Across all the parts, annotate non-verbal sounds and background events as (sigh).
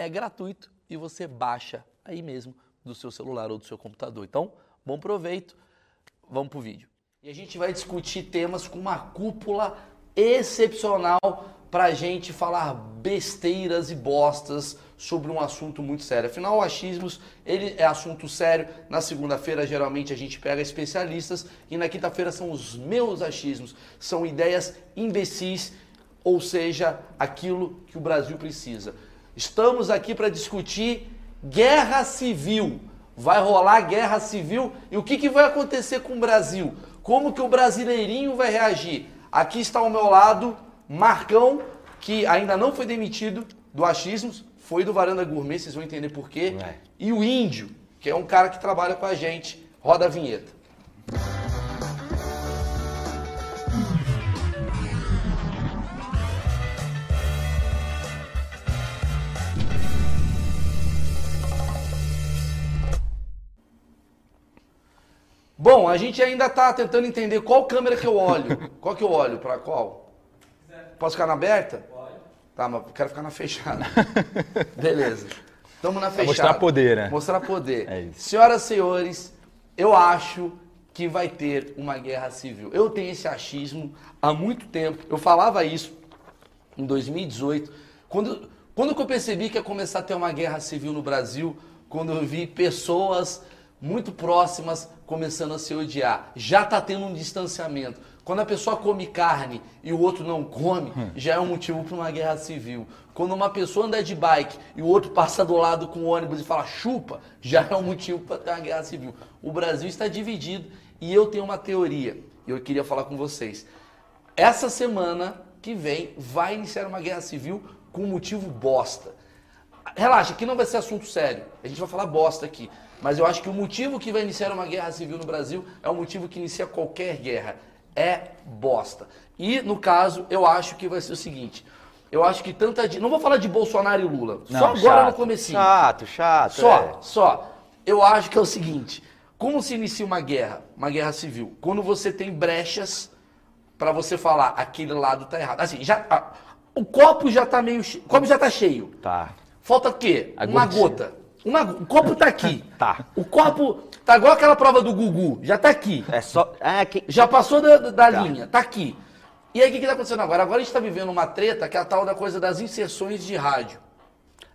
é gratuito e você baixa aí mesmo do seu celular ou do seu computador. Então, bom proveito, vamos pro vídeo. E a gente vai discutir temas com uma cúpula excepcional para gente falar besteiras e bostas sobre um assunto muito sério. Afinal, o achismos ele é assunto sério. Na segunda-feira, geralmente, a gente pega especialistas e na quinta-feira são os meus achismos. São ideias imbecis, ou seja, aquilo que o Brasil precisa. Estamos aqui para discutir guerra civil. Vai rolar guerra civil e o que, que vai acontecer com o Brasil? Como que o brasileirinho vai reagir? Aqui está ao meu lado Marcão, que ainda não foi demitido do Achismos, foi do Varanda Gourmet, vocês vão entender por quê. É. E o Índio, que é um cara que trabalha com a gente. Roda a vinheta. Bom, a gente ainda está tentando entender qual câmera que eu olho. (laughs) Qual que eu olho? Para qual? Posso ficar na aberta? Pode. Tá, mas quero ficar na fechada. (laughs) Beleza. Estamos na fechada. Mostrar poder, né? Mostrar poder. É isso. Senhoras e senhores, eu acho que vai ter uma guerra civil. Eu tenho esse achismo há muito tempo. Eu falava isso em 2018. Quando, quando eu percebi que ia começar a ter uma guerra civil no Brasil, quando eu vi pessoas muito próximas começando a se odiar. Já está tendo um distanciamento. Quando a pessoa come carne e o outro não come, hum. já é um motivo para uma guerra civil. Quando uma pessoa anda de bike e o outro passa do lado com o ônibus e fala chupa, já é um motivo para ter uma guerra civil. O Brasil está dividido e eu tenho uma teoria. Eu queria falar com vocês. Essa semana que vem vai iniciar uma guerra civil com motivo bosta. Relaxa, aqui não vai ser assunto sério. A gente vai falar bosta aqui. Mas eu acho que o motivo que vai iniciar uma guerra civil no Brasil é o motivo que inicia qualquer guerra. É bosta. E, no caso, eu acho que vai ser o seguinte. Eu acho que tanta. Não vou falar de Bolsonaro e Lula. Não, só agora chato, no comecinho. Chato, chato. Só, é. só. Eu acho que é o seguinte. Como se inicia uma guerra, uma guerra civil? Quando você tem brechas para você falar aquele lado tá errado. Assim, já, ah, o copo já tá meio. O copo já tá cheio. Tá. Falta o quê? A uma gota. Uma, o copo tá aqui. (laughs) tá. O copo tá igual aquela prova do Gugu, já tá aqui. É só. É, que... Já passou da, da tá. linha, tá aqui. E aí o que, que tá acontecendo agora? Agora a gente tá vivendo uma treta que é a tal da coisa das inserções de rádio.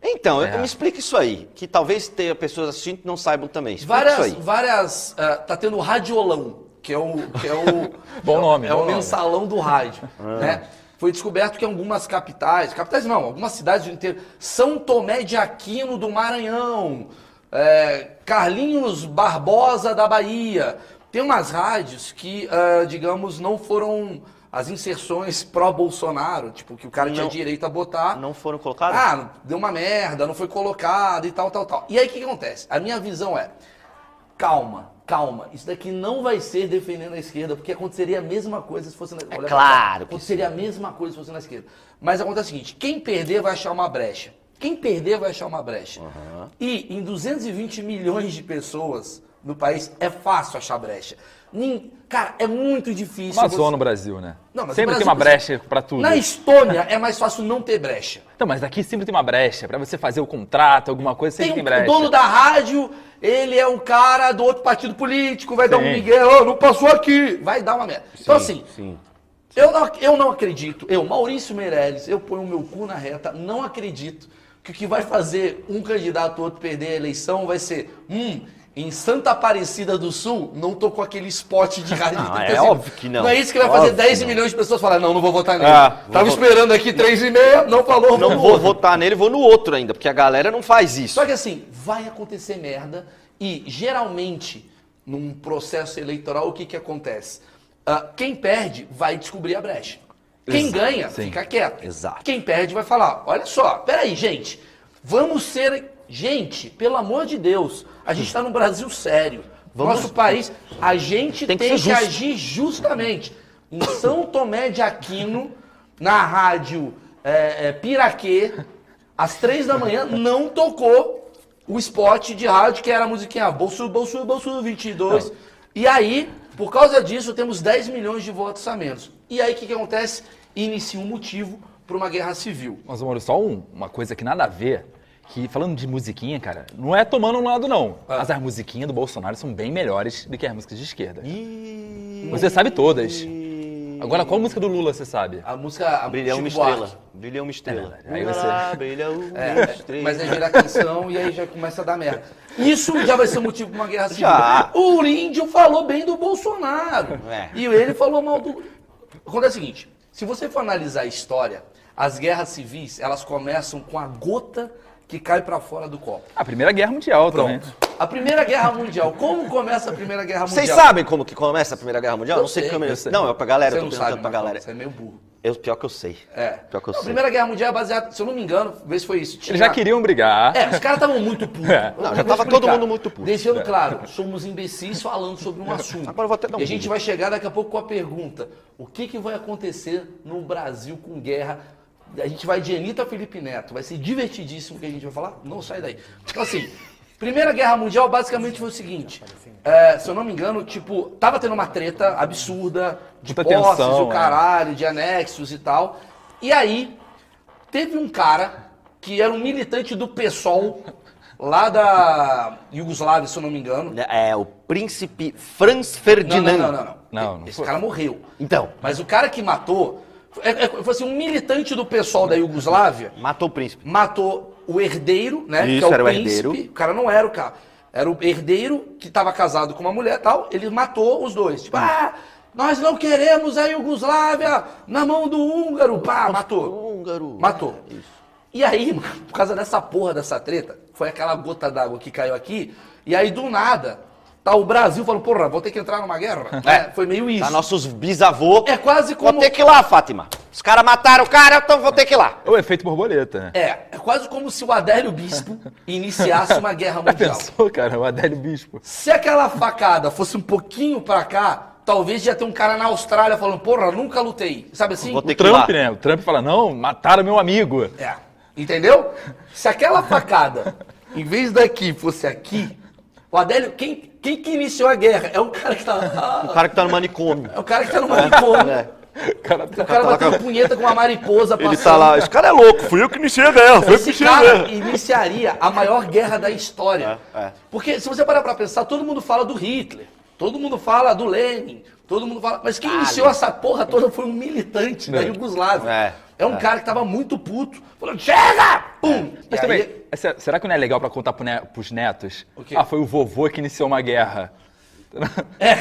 Então, é. me explica isso aí, que talvez tenha pessoas assistindo que não saibam também. Explica várias, isso aí. várias, uh, tá tendo radiolão, que é o, que é o (laughs) bom nome, é, bom o mensalão do rádio, ah. né? Foi descoberto que algumas capitais, capitais não, algumas cidades do interior, São Tomé de Aquino do Maranhão, é, Carlinhos Barbosa da Bahia, tem umas rádios que, uh, digamos, não foram as inserções pró-Bolsonaro, tipo, que o cara não, tinha direito a botar. Não foram colocadas? Ah, deu uma merda, não foi colocado e tal, tal, tal. E aí o que, que acontece? A minha visão é, calma, calma, isso daqui não vai ser defendendo a esquerda, porque aconteceria a mesma coisa se fosse na esquerda. É claro. Aconteceria a mesma coisa se fosse na esquerda. Mas acontece o seguinte: quem perder vai achar uma brecha. Quem perder vai achar uma brecha. Uhum. E em 220 milhões de pessoas no país é fácil achar brecha. Cara, é muito difícil. Uma você... no Brasil, né? Não, mas sempre Brasil, tem uma brecha para tudo. Na Estônia é mais fácil não ter brecha. Então, mas aqui sempre tem uma brecha. Para você fazer o contrato, alguma coisa, sempre tem, tem brecha. O dono da rádio, ele é um cara do outro partido político, vai sim. dar um miguel, oh, não passou aqui. Vai dar uma merda. Então, sim, então, assim, sim. Eu, não, eu não acredito, eu, Maurício Meirelles, eu ponho o meu cu na reta, não acredito que o que vai fazer um candidato ou outro perder a eleição vai ser, hum, em Santa Aparecida do Sul, não tocou aquele spot de rádio. Não, é óbvio que não. Não é isso que vai fazer Óbvio 10 que não. milhões de pessoas falar, não, não vou votar nele. Ah, vou Tava votar. esperando aqui 3,5, não falou, Não vou votar nele, vou no outro ainda, porque a galera não faz isso. Só que assim, vai acontecer merda e geralmente, num processo eleitoral, o que que acontece? Ah, quem perde vai descobrir a brecha. Quem Exato, ganha, sim. fica quieto. Exato. Quem perde vai falar, olha só, peraí, gente, vamos ser... Gente, pelo amor de Deus, a gente está no Brasil sério. Nosso país, a gente tem, Tem que que, ser justo. agir justamente. Em São Tomé de Aquino, na rádio é, é, Piraquê, às três da manhã, não tocou o spot de rádio que era a musiquinha Bolso, Bolso, Bolso 22. E aí, por causa disso, temos 10 milhões de votos a menos. E aí, o que, que acontece? Inicia um motivo para uma guerra civil. Mas, Mauro, só um- uma coisa que nada a ver. Que falando de musiquinha, cara, não é tomando um lado, não. Ah. Mas as musiquinhas do Bolsonaro são bem melhores do que as músicas de esquerda. Você sabe todas. Agora, qual música do Lula você sabe? A música... A Brilha uma Chico Buarque. estrela. Brilha uma estrela. É, aí você- Ah, Brilha uma É, estrela. (laughs) mas é gerar tensão e aí já começa a dar merda. Isso já vai ser motivo para uma guerra civil. Já. O índio falou bem do Bolsonaro. É. E ele falou mal do. Acontece o seguinte: se você for analisar a história, as guerras civis elas começam com a gota que cai para fora do copo. A Primeira Guerra Mundial também. Pronto. A Primeira Guerra Mundial. Como começa a Primeira Guerra Mundial? Vocês sabem como que começa a Primeira Guerra Mundial? Eu não sei sei, como eu sei. Não, é pra galera, Você eu não tô sabe, perguntando pra Marcão, galera. Você é meio burro. Eu, pior que eu sei. É. Pior que eu Não, a sei. Primeira Guerra Mundial é baseada, se eu não me engano, vê se foi isso. tinha- Eles já queriam brigar. É, os caras estavam muito putos. (laughs) É. Eu Não, já tava explicar. todo mundo muito puto. Deixando claro, somos imbecis falando sobre um assunto. (laughs) Agora eu vou até dar um e a gente vai chegar daqui a pouco com a pergunta: o que, que vai acontecer no Brasil com guerra? A gente vai de Anitta Felipe Neto, vai ser divertidíssimo o que a gente vai falar. Não sai daí. Então, assim, Primeira Guerra Mundial basicamente foi o seguinte: é, se eu não me engano, tipo, tava tendo uma treta absurda de Muita posses, tensão, o é. caralho, de anexos e tal. E aí, teve um cara que era um militante do PSOL, lá da Iugoslávia, se eu não me engano. É o príncipe Franz Não, Ferdinand. não, não, não, não. Não, não Esse foi. cara morreu. Então, Mas o cara que matou é, é, assim, um militante do PSOL da Iugoslávia matou o príncipe. matou o herdeiro, né? Isso, que é o era o príncipe. herdeiro. O cara não era o cara. Era o herdeiro que estava casado com uma mulher e tal. Ele matou os dois. Tipo, ah, nós não queremos a Iugoslávia na mão do húngaro. Pá, matou. Húngaro. Matou. E aí, mano, por causa dessa porra dessa treta, foi aquela gota d'água que caiu aqui. E aí, do nada, tá o Brasil falando, porra, vou ter que entrar numa guerra. (laughs) É, foi meio isso. Tá nossos bisavô. É quase Vou como. ter que ir lá, Fátima. Os caras mataram o cara, então vou ter que ir lá. O efeito borboleta, né? É, é quase como se o Adélio Bispo (laughs) iniciasse uma guerra Já mundial. pensou, cara? O Adélio Bispo. Se aquela facada fosse um pouquinho pra cá, talvez ia ter um cara na Austrália falando, porra, nunca lutei. Sabe assim? Vou ter O Trump, né? O Trump fala, não, mataram meu amigo. É. Entendeu? Se aquela facada, em vez daqui, fosse aqui, o Adélio, quem, quem que iniciou a guerra? É o cara que tá. O cara que tá no manicômio. É o cara que tá no manicômio. É. O cara tá- O cara batendo punheta com uma mariposa Ele passando. tá lá, esse cara é louco, fui eu que iniciei a guerra, foi que Esse cara guerra. iniciaria a maior guerra da história. É, é. Porque se você parar pra pensar, todo mundo fala do Hitler, todo mundo fala do Lenin, todo mundo fala. Mas quem iniciou essa porra toda foi um militante da Iugoslávia. É, É um cara que tava muito puto, falando, chega! Pum! Mas E também, aí- é será que não é legal pra contar pro ne- pros netos? Ah, foi o vovô que iniciou uma guerra. É.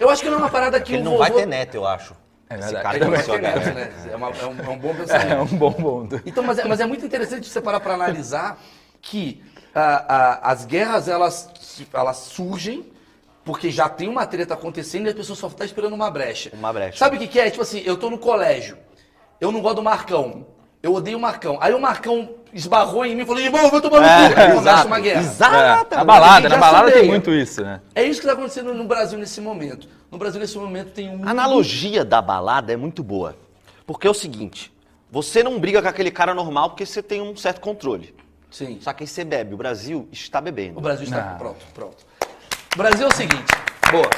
Eu acho que não é uma parada que Ele o não vovô... vai ter neto, eu acho. É Esse verdade. cara vai iniciou a ter neto, guerra. né? É, uma- é um, é um bom (laughs) É pensamento. um bom ponto. Então, mas é, mas é muito interessante você parar para analisar que ah, ah, as guerras elas, elas surgem porque já tem uma treta acontecendo e a pessoa só está esperando uma brecha. Uma brecha. Sabe o que, que é? Tipo assim, eu tô no colégio, eu não gosto do Marcão, eu odeio o Marcão. Aí o Marcão esbarrou em mim e falou, irmão, eu vou tomar no cu. Aí começa uma guerra. Exato. É, na balada, na balada tem muito isso, né? É isso que está acontecendo no Brasil nesse momento. No Brasil nesse momento tem um... A analogia da balada é muito boa. Porque é o seguinte, você não briga com aquele cara normal porque você tem um certo controle. Sim. Só que aí você bebe, o Brasil está O bebendo. Brasil está Não. pronto, pronto. O Brasil é o seguinte, boa.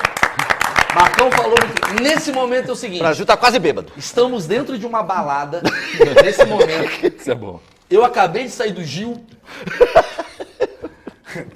Marcão falou muito. Nesse momento é o O seguinte. Brasil tá quase bêbado. Estamos dentro de uma balada. (laughs) nesse momento. Isso é bom. Eu acabei de sair do Gil.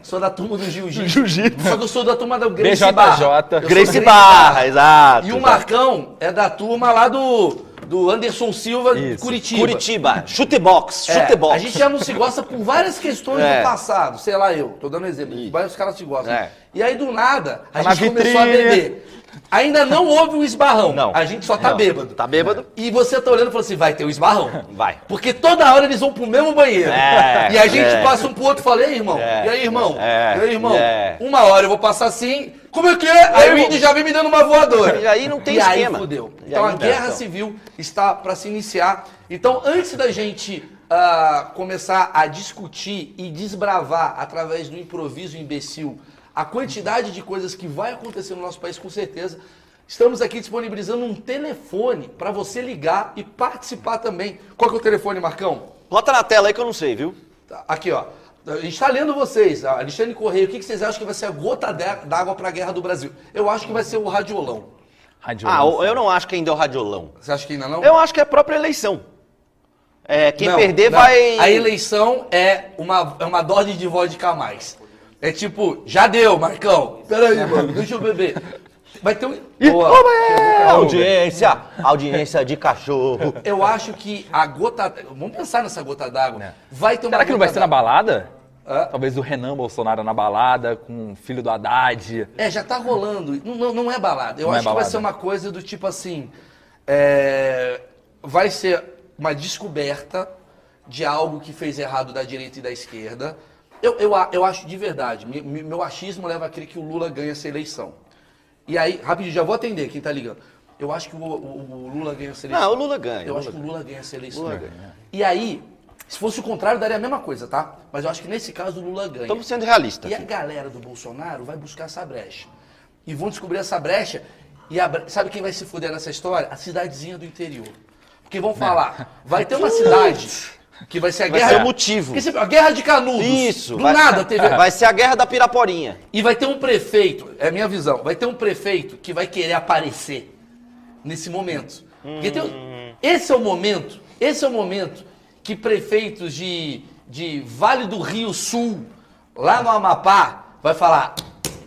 Sou da turma do Gil Gil. Jiu-jitsu. Só que eu sou da turma do Gracie BJJ. Barra. Eu sou Gracie Gracie Barra, exato. E o. Marcão é da turma lá do do Anderson Silva de Isso. Curitiba. Curitiba, chutebox, É, chutebox. a gente já não se gosta por várias questões É. do passado. Sei lá, eu, tô dando exemplo. Vários caras se gostam. É. E aí, do nada, a Tá na gente começou a vitrine. beber. Ainda não houve o esbarrão. Não. A gente só tá Não. bêbado. Tá bêbado? E você tá olhando e falou assim: vai ter o esbarrão. Vai. Porque toda hora eles vão pro mesmo banheiro. É, e a gente é. passa um pro outro e fala: e aí, irmão? É, e aí, irmão? é, e aí, irmão? é. Uma hora eu vou passar assim. Como é que é? Aí o índio já vem me dando uma voadora. E aí não tem e esquema. aí fudeu. Então a guerra então. civil está para se iniciar. Então, antes da gente ah, começar a discutir e desbravar através do improviso imbecil a quantidade de coisas que vai acontecer no nosso país, com certeza, estamos aqui disponibilizando um telefone para você ligar e participar também. Qual que é o telefone, Marcão? Bota na tela aí que eu não sei, viu? Tá, Aqui, ó. A gente está lendo vocês. Alexandre Correia, o que que vocês acham que vai ser a gota d'água para a guerra do Brasil? Eu acho que vai ser o radiolão. Rádio Ah, eu não acho que ainda é o radiolão. Você acha que ainda não? Eu acho que é a própria eleição. É, quem Não, perder não. vai. A eleição é uma, é uma dose de vodka a mais. É tipo, já deu, Marcão. Peraí, mano, deixa eu beber. Vai ter um. Boa. É, audiência! Audiência de cachorro. Eu acho que a gota. Vamos pensar nessa gota d'água. É. Vai ter uma Será que não vai ser na balada? Hã? Talvez o Renan Bolsonaro na balada com o filho do Haddad. É, já tá rolando. Não, não, não é balada. Eu Não é acho que vai balada. ser uma coisa do tipo assim. é, vai ser uma descoberta de algo que fez errado da direita e da esquerda. Eu, eu, a- eu acho de verdade. Meu achismo leva a crer que o Lula ganha essa eleição. E aí, rapidinho, já vou atender quem tá ligando. Eu acho que o, o- o Lula ganha essa eleição. Não, o Lula ganha. Eu o acho Lula que o Lula ganha essa eleição. Lula ganha. E aí, se fosse o contrário, daria a mesma coisa, tá? Mas eu acho que nesse caso o Lula ganha. Estamos sendo realistas. E a aqui. galera do Bolsonaro vai buscar essa brecha. E vão descobrir essa brecha. E a sabe quem vai se fuder nessa história? A cidadezinha do interior. Porque vão falar, vai ter uma (laughs) cidade que vai ser a Vai guerra. ser o motivo. A guerra de Canudos. Isso. Do vai- nada teve. Vai ser a guerra da Piraporinha. E vai ter um prefeito, é a minha visão, vai ter um prefeito que vai querer aparecer nesse momento. Porque tem esse é o momento, esse é o momento que prefeitos de, de Vale do Rio Sul, lá no Amapá, vai falar,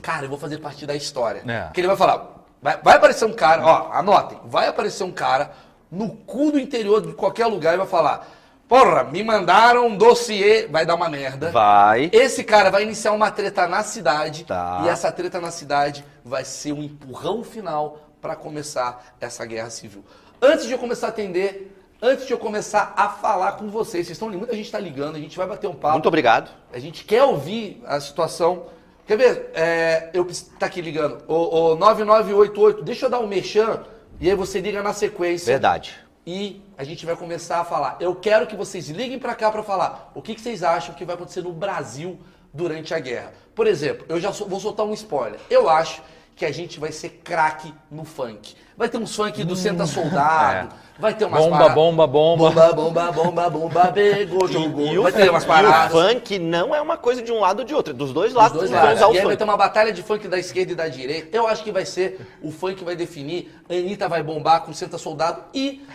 cara, eu vou fazer parte da história. É. Porque ele vai falar, vai, vai aparecer um cara, ó, anotem, vai aparecer um cara no cu do interior de qualquer lugar e vai falar, porra, me mandaram um dossiê, vai dar uma merda. Vai. Esse cara vai iniciar uma treta na cidade Tá. e essa treta na cidade vai ser um empurrão final para começar essa guerra civil. Antes de eu começar a atender, antes de eu começar a falar com vocês, vocês estão muita gente está ligando, a gente vai bater um papo. Muito obrigado. A gente quer ouvir a situação. Quer ver? É, eu tá aqui ligando. O, o 9988, deixa eu dar um merchan e aí você liga na sequência Verdade. e a gente vai começar a falar. Eu quero que vocês liguem pra cá pra falar o que, que vocês acham que vai acontecer no Brasil durante a guerra. Por exemplo, eu já so- vou soltar um spoiler. Eu acho que a gente vai ser craque no funk. Vai ter uns funk do Senta Soldado, vai ter umas Bomba, paradas- bomba, bomba. Bomba, bomba, bomba, bomba, pegou, jogou. E o, vai ter umas e o paradas. funk não é uma coisa de um lado ou de outro, é dos dois lados. Os dois lados. E aí vai ter uma batalha de funk da esquerda e da direita. Eu acho que vai ser o funk que vai definir. A Anitta vai bombar com Senta Soldado e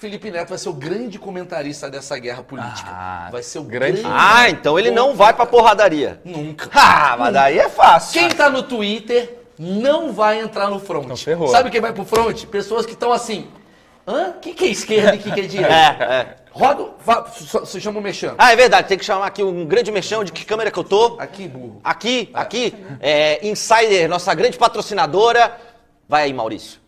Felipe Neto vai ser o grande comentarista dessa guerra política. Ah, vai ser o grande- grande. Ah, então ele não vai pra porradaria. Nunca. Ah, mas daí é fácil. Quem tá no Twitter não vai entrar no front. Então ferrou. Sabe quem vai pro front? Pessoas que estão assim. Hã? O que, que é esquerda e o que, que é direita? (laughs) É, é. Roda. Você chama o mexão. Ah, é verdade, tem que chamar aqui um grande mexão de que câmera que eu tô. Aqui, burro. Aqui, aqui, é, Insider, nossa grande patrocinadora. Vai aí, Maurício.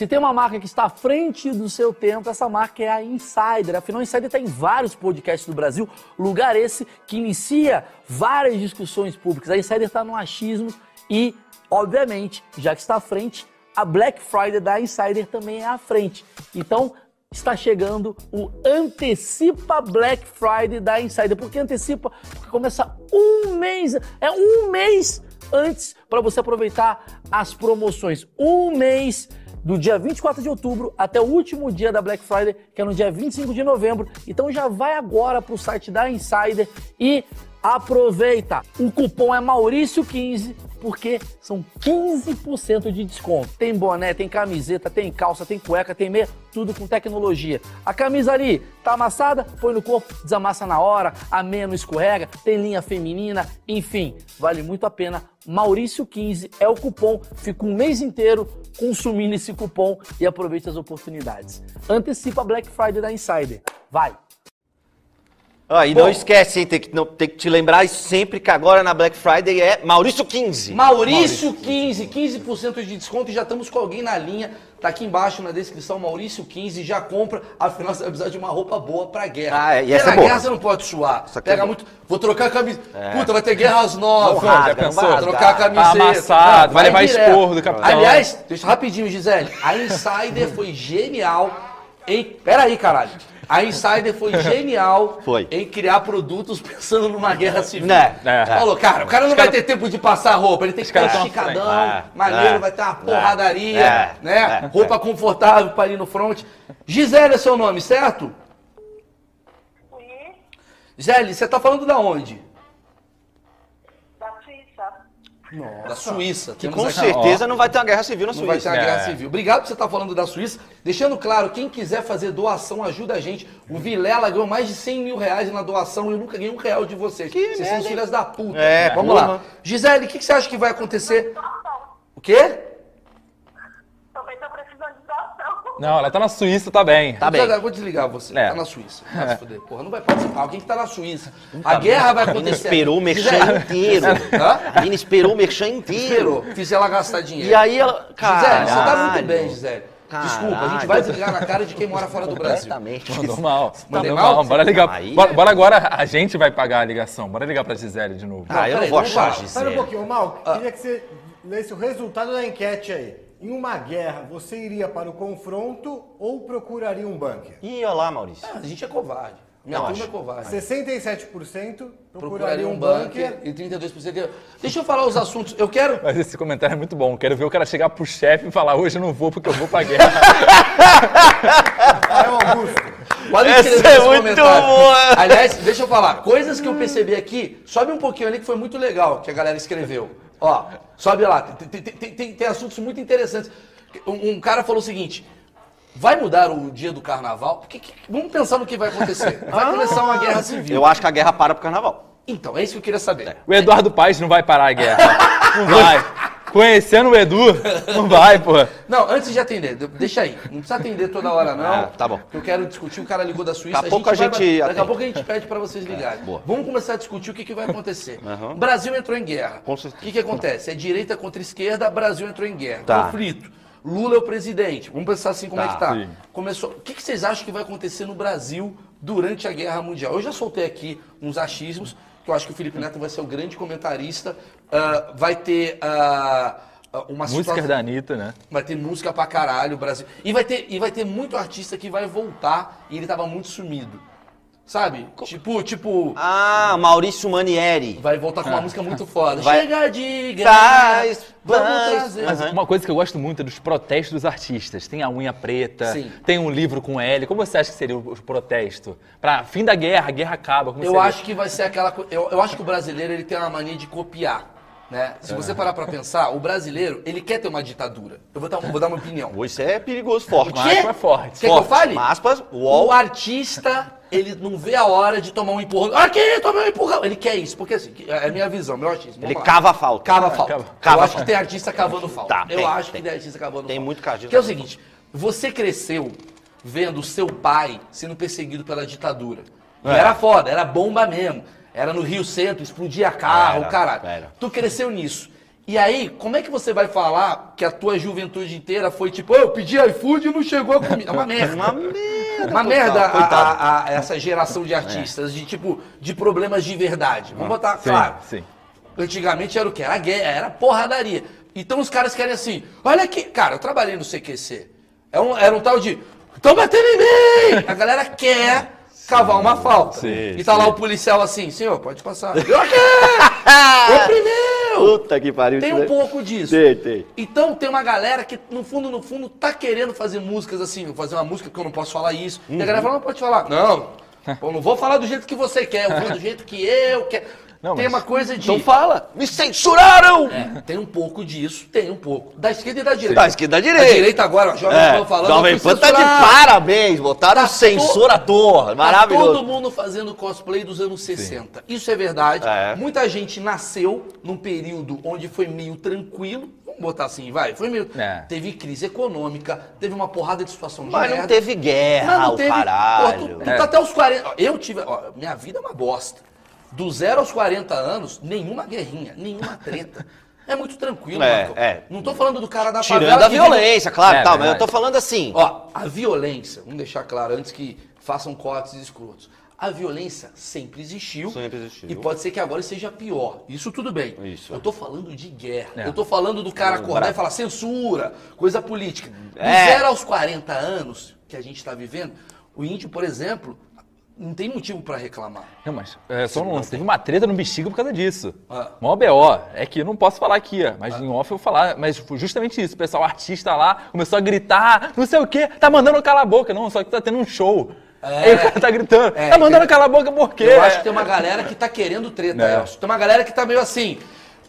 Se tem uma marca que está à frente do seu tempo, essa marca é a Insider. Afinal, a Insider está em vários podcasts do Brasil, lugar esse que inicia várias discussões públicas. A Insider está no achismo e, obviamente, já que está à frente, a Black Friday da Insider também é à frente. Então, está chegando o Antecipa Black Friday da Insider. Por que antecipa? Porque começa um mês, é um mês antes para você aproveitar as promoções. Um mês do dia 24 de outubro até o último dia da Black Friday, que é no dia 25 de novembro. Então já vai agora para o site da Insider e aproveita. O cupom é Maurício15 porque são 15% de desconto. Tem boné, tem camiseta, tem calça, tem cueca, tem meia, tudo com tecnologia. A camisa ali tá amassada, põe no corpo, desamassa na hora, a meia não escorrega, tem linha feminina, enfim, vale muito a pena. Maurício15 é o cupom, fica um mês inteiro consumindo esse cupom e aproveite as oportunidades. Antecipa a Black Friday da Insider. Vai! Ah, e Bom. não esquece, hein, tem que, não, tem que te lembrar sempre que agora na Black Friday é Maurício 15. Maurício 15, 15% de desconto e já estamos com alguém na linha. Tá aqui embaixo na descrição, Maurício 15, já compra, afinal você vai precisar de uma roupa boa pra guerra. Ah, é, e essa na é boa. guerra você não pode suar. É Pega bom. muito. Vou trocar a camisa. Puta, vai ter guerras novas. Não rasga, Já pensou? não vai trocar a rasgar. camiseta. Tá amassado, vai levar direto. esporro do capitão. Aliás, deixa rapidinho, Gisele. A Insider foi genial em. Pera aí, caralho. A Insider foi (laughs) genial Foi. em criar produtos pensando numa guerra civil. Né? É. Falou, cara, o cara não vai ter tempo de passar roupa, ele tem que tão esticadão. É, maneiro, é, vai ter uma é, porradaria, é, né? é, roupa confortável pra ir no front. Gisele é seu nome, certo? Gisele, você tá falando da onde? da Suíça. Da Suíça. Que com certeza não vai ter uma guerra civil na Não vai ter Suíça. uma guerra É. civil. Obrigado por você estar falando da Suíça. Deixando claro, quem quiser fazer doação, ajuda a gente. O Vilela ganhou mais de 100 mil reais na doação e eu nunca ganhei um real de vocês. vocês são merda, os filhas da puta. É, Vamos porra. lá. Gisele, o que, que você acha que vai acontecer? O quê? Também tô precisando de doação. Não, ela tá na Suíça, tá bem. Tá bem. Eu vou desligar você. É. Tá na Suíça. Vai se fuder. Porra, não vai participar. Alguém que tá na Suíça. A guerra vai A menina acontecer. esperou o merchan inteiro. Hã? A menina esperou o merchan inteiro. Fiz ela gastar dinheiro. E aí ela. Gisele, você tá muito Caralho. bem, Gisele. Desculpa, a gente Caralho. vai desligar na cara de quem mora fora do Brasil. Completamente. Mandou mal. Mandou mal? mal. Bora ligar. Aí- Bora, bora agora, a gente vai pagar a ligação. Bora ligar pra Gisele de novo. Ah, eu não vou achar. Gisele. Espera um pouquinho, Mal, queria que você lesse o resultado da enquete aí. Em uma guerra, você iria para o confronto ou procuraria um bunker? Ih, olha lá, Maurício. A gente é covarde. Minha Eu turma acho. é covarde. 67% procuraria Procuraria um um bunker. bunker e 32%. Deixa eu falar os assuntos. Eu quero. Mas esse comentário é muito bom. Quero ver o cara chegar pro chefe e falar: hoje eu não vou porque eu vou pra guerra. É o Augusto. Pode Essa é muito boa. Aliás, deixa eu falar. Coisas que eu percebi aqui. Sobe um pouquinho ali que foi muito legal que a galera escreveu. Ó, sobe lá. Tem, tem- tem- tem- assuntos muito interessantes. Um, um cara falou o seguinte. Vai mudar o dia do carnaval? Porque que- vamos pensar no que vai acontecer. (laughs) Vai começar uma guerra civil. Eu acho que a guerra para pro carnaval. Então, é isso que eu queria saber. O Eduardo Paes não vai parar a guerra. (laughs) Não vai. Conhecendo o Edu, não vai, pô. Não, antes de atender, de- deixa aí. Não precisa atender toda hora, não. Ah, tá bom. porque Eu quero discutir, o cara ligou da Suíça. Daqui a pouco a vai- gente Daqui a pouco a gente pede pra vocês ligarem. boa. Vamos começar a discutir o que, que vai acontecer. O Brasil entrou em guerra. Com O certeza. que, que acontece? É direita contra esquerda, Brasil entrou em guerra. Tá. Conflito. Lula é o presidente. Vamos pensar assim como é Tá, que tá. sim. Começou. O que, que vocês acham que vai acontecer no Brasil durante a Guerra Mundial? Eu já soltei aqui uns achismos, que eu acho que o Felipe Neto vai ser o grande comentarista. Ah, vai ter ah, uma Música situação- da Anitta, né? Vai ter música pra caralho, Brasil. E vai ter, e vai ter muito artista que vai voltar e ele tava muito sumido. Sabe? Tipo, tipo, Ah, Maurício Manieri. vai voltar com uma música muito foda. Vai- Chega de traz. trazer. Mas uma coisa que eu gosto muito é dos protestos dos artistas. Tem a unha preta, Sim. tem um livro com L. Como você acha que seria o protesto? Pra fim da guerra, a guerra acaba. Como Eu seria? acho que vai ser aquela coisa. Eu, eu acho que o brasileiro ele tem uma mania de copiar. Né? Se você parar pra pensar, o brasileiro, ele quer ter uma ditadura. Eu vou dar, vou dar uma opinião. Isso é perigoso, forte. Mas é forte. Quer que eu fale? Aspas, O UOL. artista, ele não vê a hora de tomar um empurrão. Aqui, tomei um empurrão. Ele quer isso, porque assim, é a minha visão, meu artista. Ele lá. cava a falta. Cava falta. Cava- eu cava acho falta. que tem artista cavando falta. Tá, eu tem, acho tem. que tem artista cavando Tem falta. muito artista Que é o seguinte, você cresceu vendo o seu pai sendo perseguido pela ditadura. E É. era foda, era bomba mesmo. Era no Rio Centro, explodia carro, Era, caralho. era. Tu cresceu nisso. E aí, como é que você vai falar que a tua juventude inteira foi tipo, "Ô, eu pedi iFood e não chegou a comida? É uma merda. Uma merda. Uma merda a- a- a- essa geração de artistas, de tipo, de problemas de verdade. Vamos botar, Sim, claro. sim. Antigamente era o quê? Era guerra, era porradaria. Então os caras querem assim, olha aqui, cara, eu trabalhei no CQC. É um, era um tal de, estão batendo em mim! A galera quer cavar uma falta. Sim, e tá lá sim. o policial assim, senhor, pode passar. (laughs) Eu? Oprimiu! (laughs) Puta que pariu. Tem um pouco disso. Tem, tem. Então tem uma galera que, no fundo, no fundo, tá querendo fazer músicas assim, fazer uma música que eu não posso falar isso. E a galera fala, não pode falar. Não, (laughs) eu não vou falar do jeito que você quer, eu vou do jeito que eu quero. Não, tem mas- uma coisa de. Então fala, me censuraram! É, tem um pouco disso, tem um pouco. Da esquerda e da direita. Da esquerda e da direita. Da direita agora, ó, Jovem É, Pan falando. Jovem Pan tá de parabéns, botaram Tá censor to- Tá maravilhoso. todo mundo fazendo cosplay dos anos 60. Isso é verdade. É. Muita gente nasceu num período onde foi meio tranquilo. Vamos botar assim, vai. Foi meio. É. Teve crise econômica, teve uma porrada de situação de Mas não merda. teve guerra, Mas não o teve. caralho. Pô, tu, tu É. tá até os 40. ó, Eu tive. ó, minha vida é uma bosta. Do zero aos 40 anos, nenhuma guerrinha, nenhuma treta. É muito tranquilo, É, Marcão. é. Não tô falando do cara da Tirando favela a violência, claro, É, tal, mas eu tô falando assim. Ó, a violência, vamos deixar claro antes que façam cortes escrotos. A violência sempre existiu. Sempre existiu. E pode ser que agora seja pior. Isso tudo bem. Isso. Eu tô falando de guerra. É. Eu tô falando do cara acordar e falar censura, coisa política. Do É. zero aos 40 anos que a gente tá vivendo, o índio, por exemplo, não tem motivo pra reclamar. Não, mas é, só um lance. Teve uma treta no bexiga por causa disso. Ah. Mó BO. É que eu não posso falar aqui, mas em off eu vou falar. Mas foi justamente isso. O pessoal artista lá começou a gritar, não sei o quê, tá mandando calar a boca. Não, só que tá tendo um show. Aí o cara tá gritando, É, tá mandando que- calar a boca por quê? Eu acho que tem uma galera que tá querendo treta, É. Elcio. Tem uma galera que tá meio assim.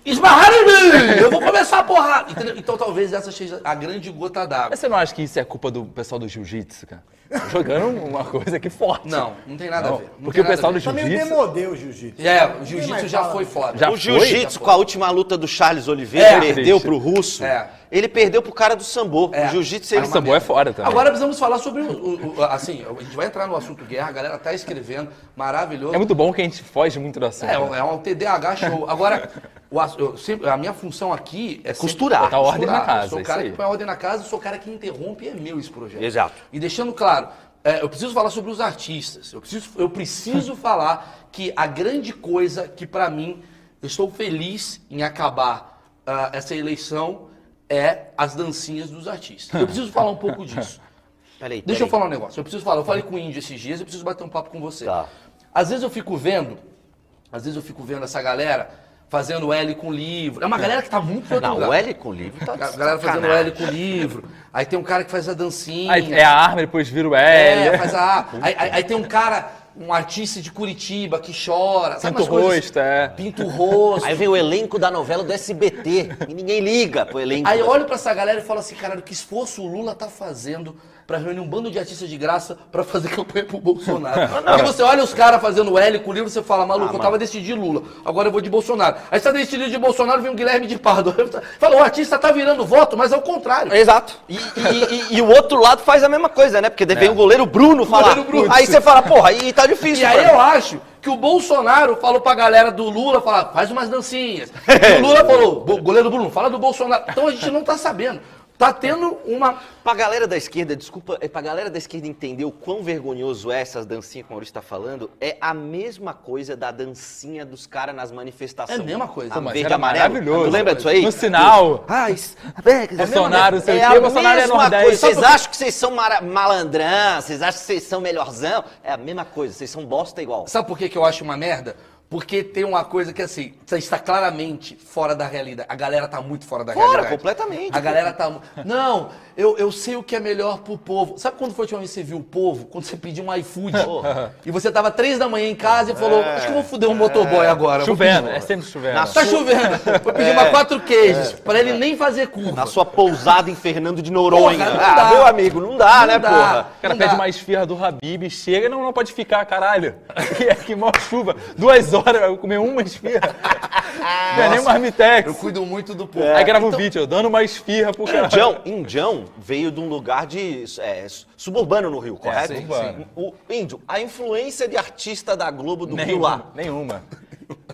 Esbarraram em mim! Eu vou começar a porrada! Entendeu? Então talvez essa seja a grande gota d'água. Mas você não acha que isso é culpa do pessoal do jiu-jitsu, cara? Jogando uma coisa aqui forte. Não, não tem nada Não, a ver. Não porque o pessoal do jiu-jitsu. demodê o jiu-jitsu. É, o jiu-jitsu já foi foda. Já o jiu-jitsu, com a última luta do Charles Oliveira, É. perdeu Triste. pro russo. É. Ele perdeu pro cara do sambo. É. O jiu-jitsu ele o sambo é fora também. Agora precisamos falar sobre o, o- o- Assim, a gente vai entrar no assunto guerra, a galera tá escrevendo, maravilhoso. É muito bom que a gente foge muito do assunto. É, né? é um TDAH show. Agora, eu sempre- a minha função aqui é Costurar. Botar ordem na casa, Eu sou o isso cara aí. que põe ordem na casa, sou o cara que interrompe, é meu esse projeto. Exato. E deixando claro, é, eu preciso falar sobre os artistas. Eu preciso, eu preciso (laughs) falar que a grande coisa que pra mim, eu estou feliz em acabar ah, essa eleição é as dancinhas dos artistas. Eu (laughs) preciso falar um pouco disso. (laughs) Peraí, Deixa eu falar um negócio. Eu preciso falar. Eu falei com o Índio esses dias, eu preciso bater um papo com você. Tá. Às vezes eu fico vendo, às vezes eu fico vendo essa galera fazendo L com livro. É uma galera que tá muito Não, lugar. o L com livro tá A galera fazendo. L com livro. Aí tem um cara que faz a dancinha. Aí é a arma, depois vira o É, L. faz a. (laughs) Aí, aí- aí tem um cara, um artista de Curitiba que chora. Sabe Pinta umas o rosto, é. Pinta o rosto. Aí vem o elenco da novela do SBT. e ninguém liga pro elenco. Aí eu da- olho pra essa galera e falo assim, caralho, que esforço o Lula tá fazendo pra reunir um bando de artistas de graça pra fazer (laughs) campanha pro Bolsonaro. (laughs) Porque você olha os caras fazendo L com o livro, você fala, maluco, eu tava decidindo Lula, agora eu vou de Bolsonaro. Aí você tá decidido de Bolsonaro, vem o Guilherme de Pardo. (laughs) Fala, o artista tá virando voto, mas é o contrário. Exato. E, e- e- e o outro lado faz a mesma coisa, né? Porque vem o goleiro Bruno falar. Goleiro Bruno. Aí você fala, porra, aí tá difícil. E aí eu acho que o Bolsonaro falou pra galera do Lula, fala, faz umas dancinhas. E o Lula falou, "Bo- goleiro Bruno, fala do Bolsonaro. Então a gente não tá sabendo. Tá tendo uma. Pra galera da esquerda, desculpa, é pra galera da esquerda entender o quão vergonhoso é essas dancinhas que o Maurício tá falando, é a mesma coisa da dancinha dos caras nas manifestações. É a mesma coisa. A mas verde amarelo. maravilhoso. Tu lembra disso aí? No sinal. Ah, isso, é, Bolsonaro, não sei o é quê, a Bolsonaro é Nordeste. coisa. Vocês acham que vocês são malandrão, vocês acham que vocês são melhorzão? É a mesma coisa, vocês são bosta igual. Sabe por que, que eu acho uma merda? Porque tem uma coisa que assim, você está claramente fora da realidade. A galera tá muito fora da Fora, realidade. completamente. A galera tá. Não, eu, eu sei o que é melhor pro povo. Sabe quando foi a última vez que você viu o povo? Quando você pediu um iFood. (laughs) e você tava três da manhã em casa e falou: Acho que eu vou foder um motoboy agora. vou Chovendo, é sempre chovendo. Na Tá chovendo. Vou pedir (laughs) uma quatro queijos. Pra ele nem fazer curva. Na sua pousada em Fernando de Noronha. Porra, não ah, meu amigo, não dá, Não né, dá. porra? O cara Não pede dá. uma esfirra do Habib, chega, não, não pode ficar, caralho. Que, (laughs) é que mó chuva. Duas horas, eu comer uma esfirra. (laughs) Não é nem um marmitex. Eu cuido muito do povo. Aí grava um Então- vídeo, eu dando uma esfirra pro cara. Indião, Indião veio de um lugar de é, suburbano no Rio, correto? sim, sim. O Índio, a influência de artista da Globo do Rio Nenhuma. lá. Nenhuma.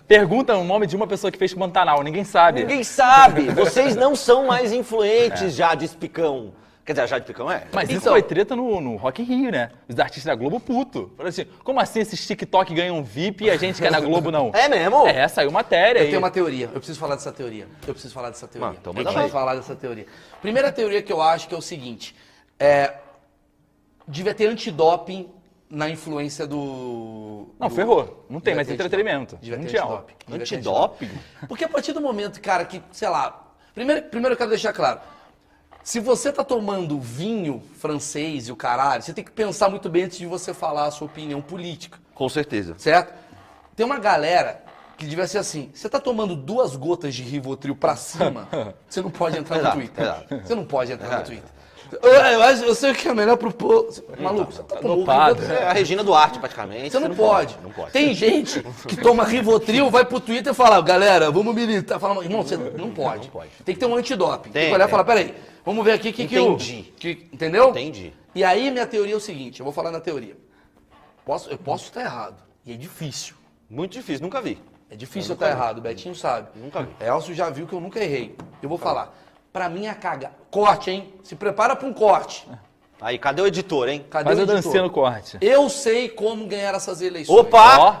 Pergunta o nome de uma pessoa que fez Pantanal, ninguém sabe. Ninguém sabe. Vocês não são mais influentes já de Espicão. Quer dizer, já de Picão é? Mas isso Então- foi treta no, no Rock in Rio, né? Os artistas da Globo puto. Falaram assim, como assim esses TikTok ganham VIP e a gente que é na Globo não? (laughs) É mesmo? É, saiu matéria Eu aí. tenho uma teoria. Eu preciso falar dessa teoria. Eu preciso falar dessa teoria. Mano, então eu preciso falar dessa teoria. Primeira teoria que eu acho que é o seguinte: é, devia ter antidoping na influência do. Não, do- ferrou. Não tem mais entretenimento. antidoping. Devia ter antidoping. Antidoping? Porque a partir do momento, cara, que, sei lá. Primeiro, primeiro eu quero deixar claro. Se você tá tomando vinho francês e o caralho, você tem que pensar muito bem antes de você falar a sua opinião política Com certeza. certo? Tem uma galera que devia ser assim: você tá tomando duas gotas de Rivotril pra cima, (laughs) você não pode entrar no Twitter. Você não pode entrar no Twitter. Eu, eu, acho- eu sei o que é melhor pro povo. Maluco, você tá tomando dopado. Rivotril. É a Regina Duarte, praticamente. Você não pode. Não pode. Tem gente que toma Rivotril, vai pro Twitter e fala, galera, vamos militar. Fala, irmão, você não pode. Não pode. Tem que ter um antidoping. Tem, Tem, que olhar e tem. falar, peraí, vamos ver aqui o que que eu... Entendi. Que, entendeu? Entendi. E aí minha teoria é o seguinte, eu vou falar na teoria. Posso, eu posso estar errado. E é difícil. Muito difícil, nunca vi. É difícil eu estar errado, o Betinho sabe. Nunca vi. Elcio já viu que eu nunca errei. Eu vou falar. Pra mim a caga. Corte, hein? Se prepara pra um corte. Aí, cadê o editor, hein? Cadê Faz o a editor? dancinha no corte. Eu sei como ganhar essas eleições. Opa! Ó,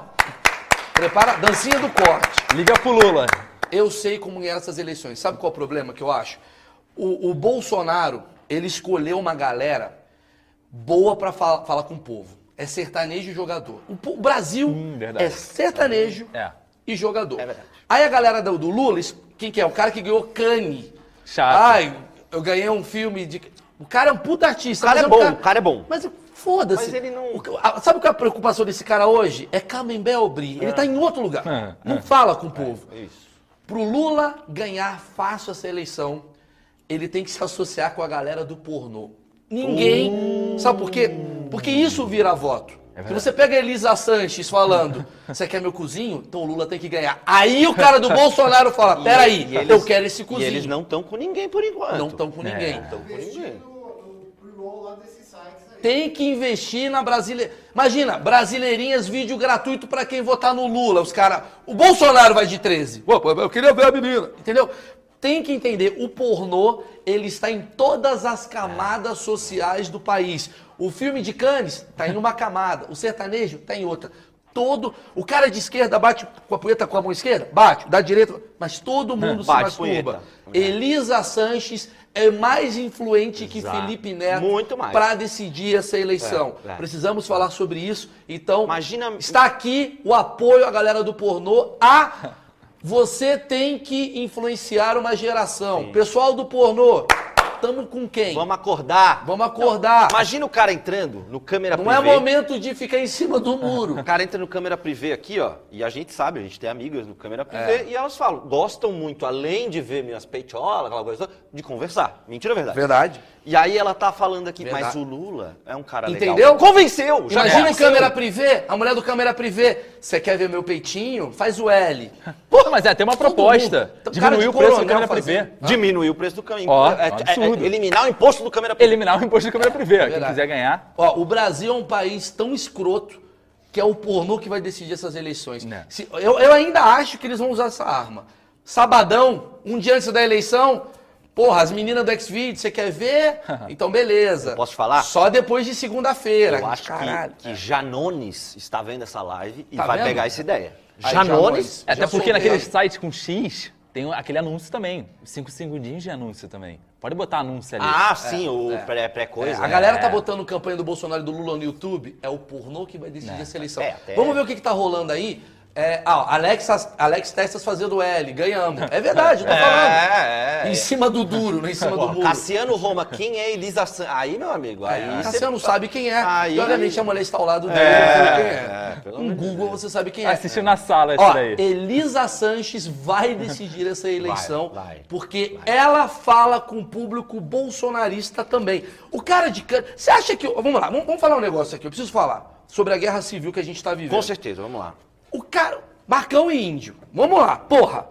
Prepara, dancinha do corte. liga pro Lula. Eu sei como ganhar essas eleições. Sabe qual é o problema que eu acho? O, o Bolsonaro, ele escolheu uma galera boa pra fa- falar com o povo. É sertanejo e jogador. O, po- o Brasil Hum, verdade. é sertanejo É. e jogador. É verdade. Aí a galera do, do Lula, es- quem que é? O cara que ganhou Cane. Chato. Ai, eu ganhei um filme de... O cara é um puta artista. O cara é um bom, o cara é bom. Mas foda-se. Mas ele não- O que- a- sabe qual é a preocupação desse cara hoje? É Camembert Ele tá em outro lugar. É, Não fala com o povo. Isso. Pro Lula ganhar fácil essa eleição, ele tem que se associar com a galera do pornô. Ninguém. Sabe por quê? Porque isso vira voto. Se você pega a Elisa Sanches falando, (laughs) você quer meu cozinho? Então o Lula tem que ganhar. Aí o cara do Bolsonaro fala, peraí, E eles- eu quero esse E cozinho. eles não estão com ninguém por enquanto. Não estão com ninguém. Não estão com ninguém. Tem que investir na brasileira. Imagina, brasileirinhas, vídeo gratuito pra quem votar no Lula. Os caras. O Bolsonaro vai de 13. Pô, pô, eu queria ver a menina. Entendeu? Tem que entender, o pornô, ele está em todas as camadas sociais do país. O filme de Cannes tá em uma camada, o sertanejo tá em outra. Todo. O cara de esquerda bate com a punheta com a mão esquerda? Bate. Da direita. Mas todo mundo se Bate masturba. Elisa Sanches é mais influente que Exato. Felipe Neto para decidir essa eleição. É, é. Precisamos falar sobre isso. Então, Imagina- está aqui o apoio à galera do pornô. A (laughs) você tem que influenciar uma geração. Pessoal do pornô, tamo com quem? Vamos acordar. Vamos acordar. Imagina o cara entrando no câmera Não privê. é momento de ficar em cima do muro. (laughs) O cara entra no câmera privê aqui, ó, e a gente sabe, a gente tem amigas no câmera É. privê, e elas falam, gostam muito, além de ver minhas peitolas, aquela coisa de conversar. Mentira ou verdade? Verdade. E aí ela tá falando aqui, Verdade. mas o Lula é um cara Entendeu? legal. Convenceu! Já Imagina o convenceu. câmera privê, a mulher do câmera privê. Você quer ver meu peitinho? Faz o L. (laughs) Não, mas é, tem uma proposta. de Diminuir o preço do câmera privê. Diminuir o preço do câmera Ó, é, é- absurdo. é eliminar o imposto do câmera privê. Eliminar o imposto do câmera privê. Quem quiser ganhar. Ó, o Brasil é um país tão escroto que é o pornô que vai decidir essas eleições. Né. Se- eu, eu ainda acho que eles vão usar essa arma. Sabadão, um dia antes da eleição, porra, as meninas do Xvideo, você quer ver? (laughs) Então beleza. Eu posso falar? Só depois de segunda-feira. Eu acho Caralho. que, que Janones está vendo essa live e Tá vai vendo? pegar essa ideia. Aí, Janones, Janones. Até Já porque naquele aí. site com X tem aquele anúncio também. 5 segundinhos de anúncio também. Pode botar anúncio ali. Ah, sim, o é. pré- É, pré-coisa. a galera tá botando campanha do Bolsonaro e do Lula no YouTube, é o pornô que vai decidir essa eleição. É, até- Vamos ver o que, que tá rolando aí. É, ah, ó, Alex, Alex Testas fazendo L, ganhamos. É verdade, eu tô (laughs) falando. É, é. Em cima do duro, não em cima do muro. Cassiano Roma, quem é Elisa San... Aí, meu amigo, aí... É, cê- Cassiano sabe quem é. Aí- E obviamente a mulher está ao lado dele, É, quem é. é, de Google você sabe quem é. Assistiu na sala isso Ó, daí. Elisa Sanches vai decidir essa eleição, vai, porque ela fala com o público bolsonarista também. O cara de cana. Você acha que. Vamos lá, vamos, vamos falar um negócio aqui. Eu preciso falar sobre a guerra civil que a gente está vivendo. Com certeza, vamos lá. O cara. Marcão e índio. Vamos lá, porra.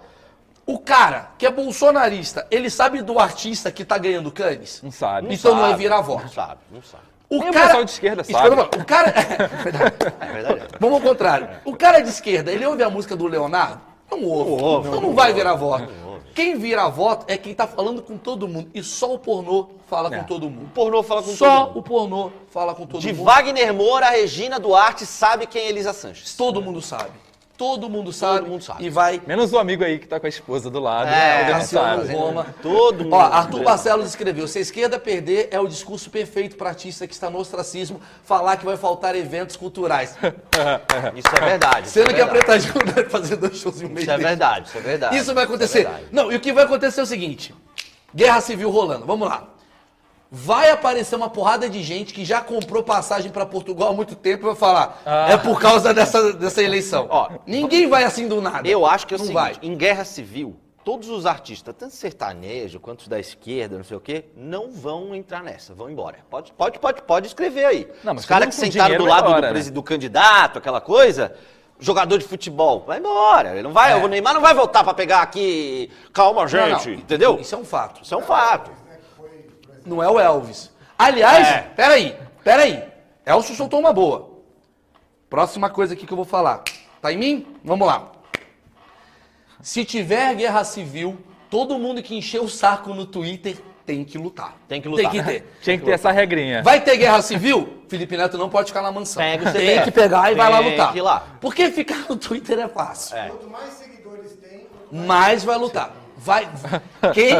O cara que é bolsonarista, ele sabe do artista que tá ganhando canes? Não sabe. Então não é sabe, Não voto. sabe, não sabe. O Nem o pessoal de esquerda sabe. O cara. É (laughs) verdade. É verdade. Vamos ao contrário. O cara de esquerda, ele ouve a música do Leonardo? Não ouve. ouve, então não não vai virar voto. Quem vira voto é quem tá falando com todo mundo. E só o pornô fala com todo mundo. O pornô fala com Só todo mundo. o pornô fala com todo De mundo. Wagner Moura, a Regina Duarte sabe quem é Elisa Sanches. Todo mundo sabe. Todo mundo sabe. mundo sabe. E vai. Menos o amigo aí que tá com a esposa do lado. É, né? O Cassiano. Roma. Todo mundo. Ó, Arthur Barcelos escreveu: se a esquerda perder, é o discurso perfeito para artista que está no ostracismo falar que vai faltar eventos culturais. (laughs) Isso é verdade. Sendo isso que é a verdade. Preta Gil deve fazer dois shows em um mês. Isso é verdade, isso é verdade. Isso vai acontecer. verdade. não, e o que vai acontecer é o seguinte: guerra civil rolando. Vamos lá. Vai aparecer uma porrada de gente que já comprou passagem pra Portugal há muito tempo e vai falar, é por causa dessa, dessa eleição. Ó, Ninguém vai assim do nada. Eu acho que é o não seguinte, vai. em guerra civil, todos os artistas, tanto sertanejo quanto os da esquerda, não sei o quê, não vão entrar nessa, vão embora. Pode, pode, pode, pode escrever aí. Não, mas os caras que sentaram do lado do, embora, presi- né? do candidato, aquela coisa, jogador de futebol, vai embora. Ele não vai, É. o Neymar não vai voltar pra pegar aqui, calma Não, gente, não, entendeu? Isso é um fato. Isso é um fato. Não é o Elvis. Aliás, É. peraí, peraí. Elcio soltou uma boa. Próxima coisa aqui que eu vou falar. Tá em mim? Vamos lá. Se tiver guerra civil, todo mundo que encher o saco no Twitter tem que lutar. Tem que lutar. Tem que ter. (laughs) Tinha que ter essa regrinha. Vai ter guerra civil? Felipe Neto não pode ficar na mansão. Pega o tem que pegar e vai lá Tem lutar. que ir lá. Porque ficar no Twitter é fácil. Quanto mais seguidores tem, Mas vai lutar. Vai. Quem,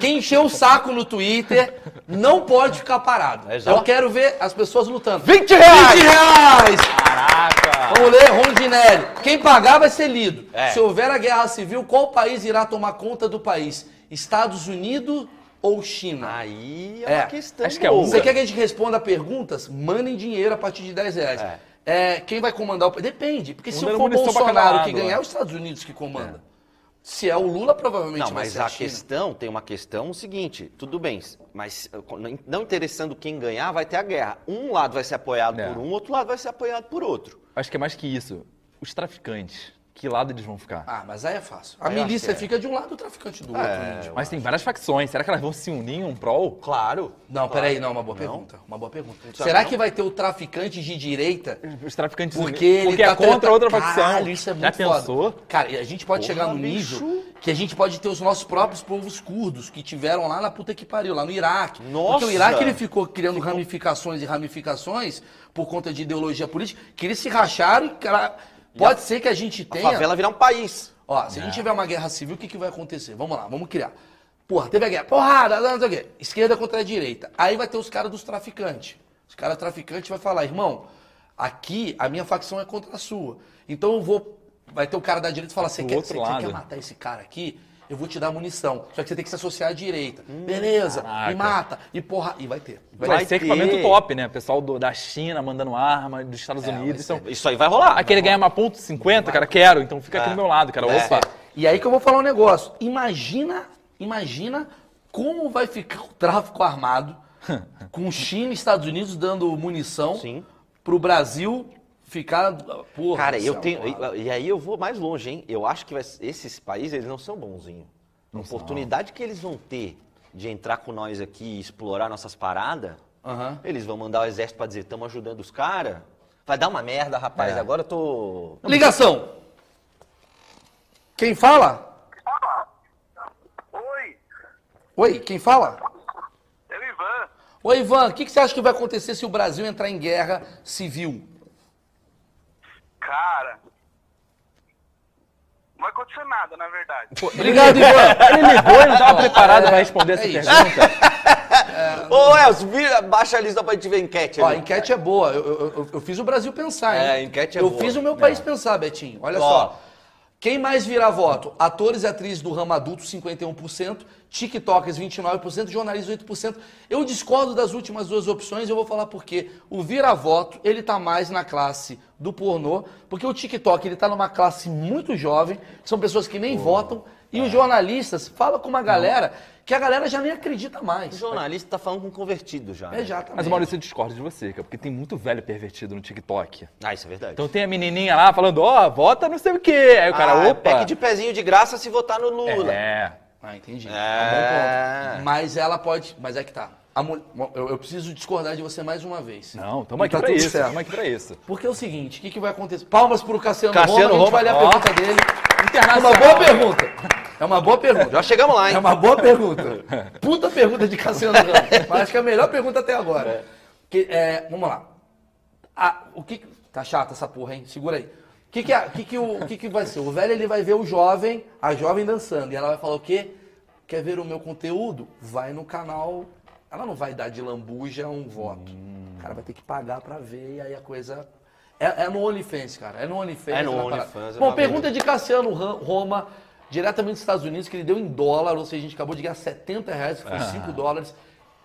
quem encher o saco no Twitter não pode ficar parado. Exato. Eu quero ver as pessoas lutando. 20 reais! 20 reais! Caraca! Vamos ler, Rondinelli. Quem pagar vai ser lido. É. Se houver a guerra civil, qual país irá tomar conta do país? Estados Unidos ou China? Aí é É, uma questão acho que é boa. Você quer que a gente responda perguntas? Mandem dinheiro a partir de 10 reais. É. É, quem vai comandar o país? Depende, porque se for o pra cada Bolsonaro que ganhar, né? é os Estados Unidos que comanda. Se é o Lula, provavelmente Não, vai mas ser a China. questão, tem uma questão seguinte, tudo bem, mas não interessando quem ganhar, vai ter a guerra. Um lado vai ser apoiado É. por um, outro lado vai ser apoiado por outro. Acho que é mais que isso. Os traficantes. Que lado eles vão ficar? Ah, mas aí é fácil. A acho milícia é. fica de um lado, o traficante do outro. É, índio. Mas tem várias facções. Será que elas vão se unir em um prol? Claro. Não, peraí, não, uma boa pergunta. Uma boa pergunta. Será que vai ter o traficante de direita? Os traficantes Porque ele Porque tá é contra outra facção. Caralho, isso é Já muito pensou? foda. Cara, e a gente pode chegar no nível que a gente pode ter os nossos próprios povos curdos que tiveram lá na puta que pariu, lá no Iraque. Nossa! Porque o Iraque ele ficou criando ramificações e ramificações por conta de ideologia política, que eles se racharam e cara, pode ser que a gente A tenha favela virar um país. Ó, se a gente tiver uma guerra civil, o que, que vai acontecer? Vamos lá, vamos criar. Porra, teve a guerra, porrada, não sei o quê. Esquerda contra a direita. Aí vai ter os caras dos traficantes. Os caras traficantes vai falar, irmão, aqui a minha facção é contra a sua. Então eu vou. Vai ter o cara da direita e falar, você quer, você- quer matar esse cara aqui? Eu vou te dar munição. Só que você tem que se associar à direita. Beleza, caraca. me mata. E porra. E vai ter. Vai, Vai, ser ter. equipamento top, né? Pessoal do- da China mandando arma, dos Estados Unidos. vai Então, Isso aí vai rolar. aquele ganha uma ponto 50, cara, quero. Então fica aqui do meu lado, cara. É. Opa. E aí que eu vou falar um negócio. Imagina, imagina como vai ficar o tráfico armado (laughs) com China e Estados Unidos dando munição Sim. pro Brasil ficar. Porra, Cara, eu céu, tenho. porra. E, aí eu vou mais longe, hein? Eu acho que vai- esses países eles não são bonzinhos. A oportunidade que eles vão ter de entrar com nós aqui e explorar nossas paradas, Aham. eles vão mandar o exército pra dizer, estamos ajudando os caras. Vai dar uma merda, rapaz. É. Agora eu tô. Ligação. Quem fala? Oi, Oi, quem fala? é o Ivan. Oi, Ivan, o que, que você acha que vai acontecer se o Brasil entrar em guerra civil? Cara, não vai acontecer nada, na verdade. Obrigado, Ivan. Ele ligou e não estava preparado para responder essa é isso. pergunta. (laughs) Ô, Elcio, vira- baixa a lista pra gente ver a enquete. Ó, a enquete é boa. Eu, eu- eu- eu fiz o Brasil pensar, hein? É, a enquete é Eu boa. fiz o meu país pensar, Betinho. Olha Ó. só. Quem mais vira voto? Atores e atrizes do ramo adulto, 51%. TikTokers, 29%. Jornalistas, 8%. Eu discordo das últimas duas opções e eu vou falar por quê. O vira-voto, ele tá mais na classe do pornô, porque o TikTok, ele tá numa classe muito jovem, são pessoas que nem votam, e É. os jornalistas falam com uma galera que a galera já nem acredita O mais. jornalista tá falando com convertido já. né? Exatamente. Mas, Maurício, eu discordo de você, cara, porque tem muito velho pervertido no TikTok. Ah, isso é verdade. Então tem a menininha lá falando, ó, vota não sei o quê. Aí o cara, ah, é opa. pack de pezinho de graça se votar no Lula. É. Ah, entendi. É. É um bom ponto. Mas ela pode. Mas é que tá. A mul- eu, eu preciso discordar de você mais uma vez. Não, tamo E aqui tá tudo isso, tamo aqui pra isso. Porque é o seguinte, o que, que vai acontecer? Palmas pro Cassiano, Cassiano Roma, a gente Roma, vai ler a pergunta dele. É Internacional. uma boa pergunta. É uma boa pergunta. Já chegamos lá, hein? É uma boa pergunta. (laughs) Puta pergunta de Cassiano Ramos. Mas acho que é a melhor pergunta até agora. Que, é, vamos lá. Ah, o que, tá chata essa porra, hein? Segura aí. O que que, é- o que, que, o, o que, que vai ser? O velho ele vai ver o jovem, a jovem dançando. E ela vai falar o quê? Quer ver o meu conteúdo? Vai no canal. Ela não vai dar de lambuja um voto. O cara vai ter que pagar pra ver e aí a coisa. É, é no OnlyFans, cara. É no OnlyFans. É no parada. OnlyFans, é Bom, pergunta de Cassiano Roma, diretamente dos Estados Unidos, que ele deu em dólar, ou seja, a gente acabou de ganhar 70 reais, que foi 5 dólares.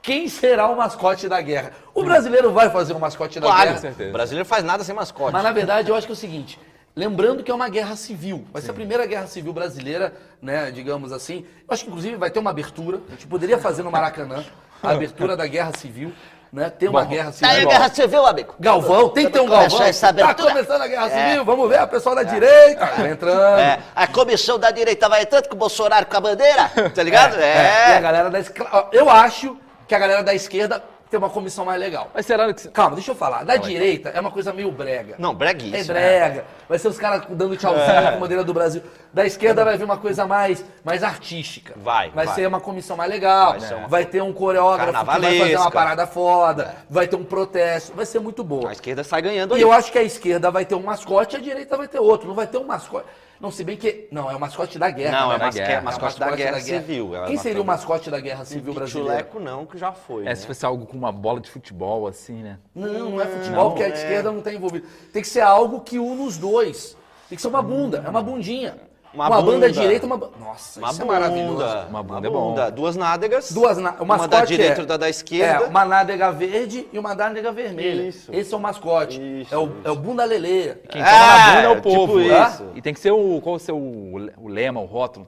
quem será o mascote da guerra. O brasileiro vai fazer um mascote da Claro, guerra. certeza. o brasileiro faz nada sem mascote. Mas na verdade eu acho que é o seguinte, lembrando que é uma guerra civil, vai ser a primeira guerra civil brasileira, né, digamos assim. Eu acho que inclusive vai ter uma abertura, a gente poderia fazer no Maracanã a abertura da guerra civil, né? Ter uma Bom, guerra Tá civil. aí a guerra civil, amigo. Galvão, tem que ter um Galvão. Tá abertura. começando a guerra civil, vamos ver, a pessoal da direita vai entrando. É, a comissão da direita vai entrando com o Bolsonaro com a bandeira, tá ligado? É, E a É. galera da esquerda. Eu acho que a galera da esquerda tem uma comissão mais legal. Mas será que. Calma, deixa eu falar. Da direita é uma coisa meio brega. Não, É breguice. brega. Vai ser os caras dando tchauzinho com a bandeira do Brasil. Da esquerda vai vir uma coisa mais, mais artística. Vai, Vai vai. ser uma comissão mais legal. Vai ser uma- Vai ter um coreógrafo que vai fazer uma parada foda. Vai ter um protesto. Vai ser muito boa. A esquerda sai ganhando E aí. eu acho que a esquerda vai ter um mascote e a direita vai ter outro. Não vai ter um mascote. Não, se bem que. Não, é o mascote da guerra. Não, né? é o masque- guerra. é o mascote da guerra civil. é Quem seria o mascote- mascote da guerra civil brasileira? Chuleco não, que já foi. É, né? se fosse algo com uma bola de futebol, assim, né? Não, não é futebol, porque a esquerda não está envolvida. Tem que ser algo que une os dois. Tem que ser uma bunda, é uma bundinha. Uma Uma, banda direita, uma banda. Nossa, Uma isso bunda, é maravilhoso. Uma bunda é bom. Duas nádegas. Duas na... o Uma da direita é, e outra da esquerda. É, uma nádega verde e uma nádega vermelha. Isso. Esse é o mascote. Isso, é, o, é o bunda leleia. Quem toma na bunda é o tipo povo. isso. tá? E tem que ser o. Qual o seu o, lema, o rótulo?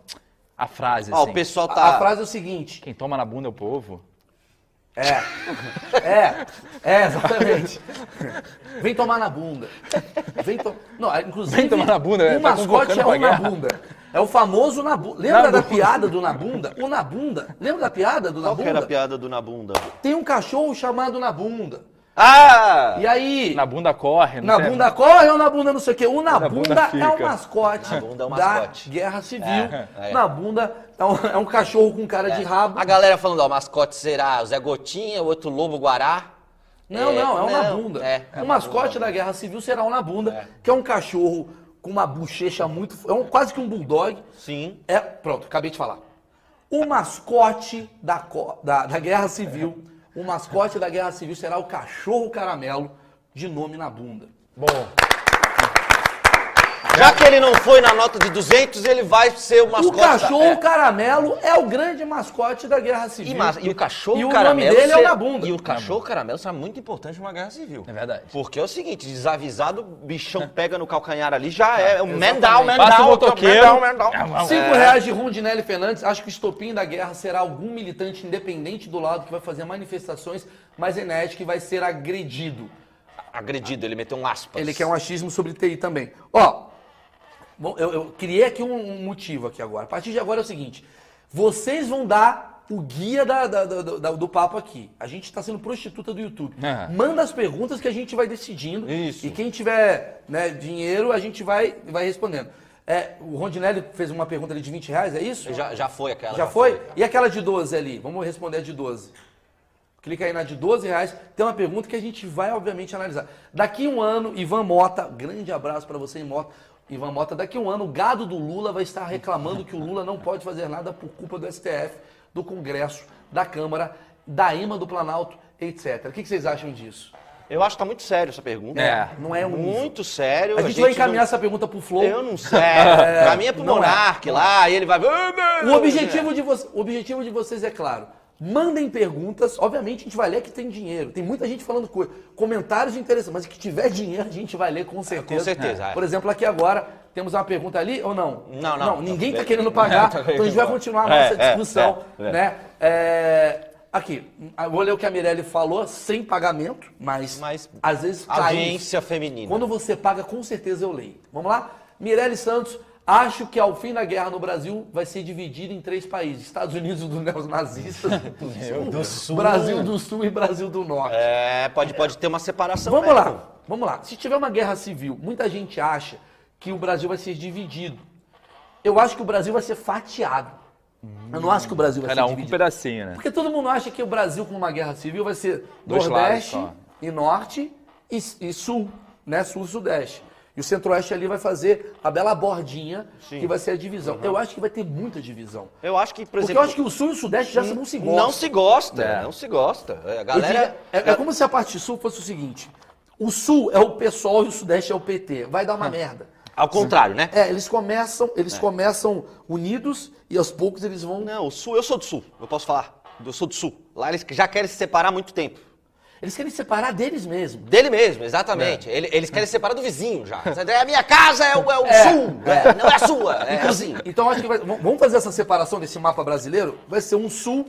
A frase, Ó, assim. o pessoal A- tá. A, frase é o seguinte. Quem toma na bunda é o povo. É. É. É, exatamente. Vem tomar na bunda. Vem to... Não, é, inclusive. Vem tomar na bunda, O é, tá mascote é o na bunda. É o famoso na bunda. Lembra Na da bunda. piada do na bunda? O na bunda. Lembra da piada do na Qual que era a piada do na bunda? Tem um cachorro chamado na bunda. Ah! E aí. Na bunda corre. não Na tem- bunda corre ou na bunda não sei o quê? O na, Na bunda, bunda é o mascote, Na bunda é o da mascote. guerra civil. É. Na bunda é um, é um cachorro com cara de rabo. A galera falando, ó, o mascote será o Zé Gotinha, o outro Lobo Guará. Não, não, é o na bunda. é, é o mascote da guerra civil será o na bunda, que é um cachorro com uma bochecha muito. É um, quase que um bulldog. Sim. É, pronto, acabei de falar. O mascote da, da, da Guerra Civil, o mascote da Guerra Civil será o cachorro caramelo de nome na bunda. Já que ele não foi na nota de 200, ele vai ser o O mascote. cachorro da... é. caramelo é o grande mascote da Guerra Civil. E, mas- e o cachorro E o nome caramelo. dele é o ser- na bunda. E o cachorro caramelo será muito importante numa guerra civil. É verdade. Porque é o seguinte, desavisado, o bichão pega no calcanhar ali, já é. O man down, man Passa o motoqueiro. man down. Cinco reais de Rondinelli Fernandes. Acho que o estopim da guerra será algum militante independente do lado que vai fazer manifestações mais enérgicas que vai ser agredido. Agredido, ele meteu um aspas. Ele quer um achismo sobre TI também. Ó, bom, eu, eu criei aqui um, um motivo aqui agora. A partir de agora é o seguinte: vocês vão dar o guia da- da- da- da- do papo aqui. A gente está sendo prostituta do YouTube. Ah. Manda as perguntas que a gente vai decidindo. Isso. E quem tiver né, dinheiro, a gente vai, vai respondendo. É, o Rondinelli fez uma pergunta ali de 20 reais, é isso? Já, já foi aquela. Já foi? E aquela de 12 ali? Vamos responder a de 12. Clica aí na de 12 reais. Tem uma pergunta que a gente vai, obviamente, analisar. Daqui um ano, Ivan Mota, grande abraço para você, Mota. Ivan Mota, daqui um ano, o gado do Lula vai estar reclamando que o Lula não pode fazer nada por culpa do STF, do Congresso, da Câmara, da EMA do Planalto, etc. O que vocês acham disso? Eu acho que tá muito sério essa pergunta. É. Não é um nível. Muito sério. A gente vai encaminhar não- essa pergunta pro Flow. Eu não sei. pra mim é pro não é. Monark lá, e ele vai. O objetivo, de vo- o objetivo de vocês é claro. Mandem perguntas. Obviamente a gente vai ler que tem dinheiro. Tem muita gente falando coisa. Comentários interessantes. Mas que tiver dinheiro a gente vai ler com certeza. com certeza, é. Por exemplo, aqui agora temos uma pergunta ali ou não? Não, não. ninguém Tá está querendo pagar. (laughs) Tá então a gente vai continuar a nossa É, é, discussão. é, é. né? É, Aqui, vou ler o que a Mirelle falou, sem pagamento, mas, Mas às vezes cai. Audiência feminina. Quando você paga, com certeza eu leio. Vamos lá? Mirelle Santos, acho que ao fim da guerra no Brasil vai ser dividido em três países: Estados Unidos dos neonazistas, do Sul, Brasil do Sul e Brasil do Norte. É, pode, pode ter uma separação. Vamos mesmo. lá, vamos lá. Se tiver uma guerra civil, muita gente acha que o Brasil vai ser dividido. Eu acho que o Brasil vai ser fatiado. Eu não acho que o Brasil vai ser um com um dividido. pedacinho, né? Porque todo mundo acha que o Brasil com uma guerra civil vai ser Dois Nordeste e Norte e, e Sul, né? Sul e o Centro-Oeste ali vai fazer a bela bordinha que vai ser a divisão. Eu acho que vai ter muita divisão. Eu acho que, por Porque exemplo. eu acho que o Sul e o Sudeste já não se gostam. Não se gosta, É. não se gosta. É, A Eu galera. diria- é, é como se a parte Sul fosse o seguinte: o Sul é o PSOL e o Sudeste é o PT. Vai dar uma merda. Ao contrário, né? É, eles começam, eles começam unidos e aos poucos eles vão. Não, o sul, eu sou do sul, eu posso falar. do sul do sul. Lá eles já querem se separar há muito tempo. Eles querem separar deles mesmo. Dele mesmo, exatamente. Ele- Eles querem se separar do vizinho já. A minha casa é o, é o É, sul, é, não é a sua. É Inclusive, assim. Então acho que vai- vamos fazer essa separação desse mapa brasileiro. Vai ser um sul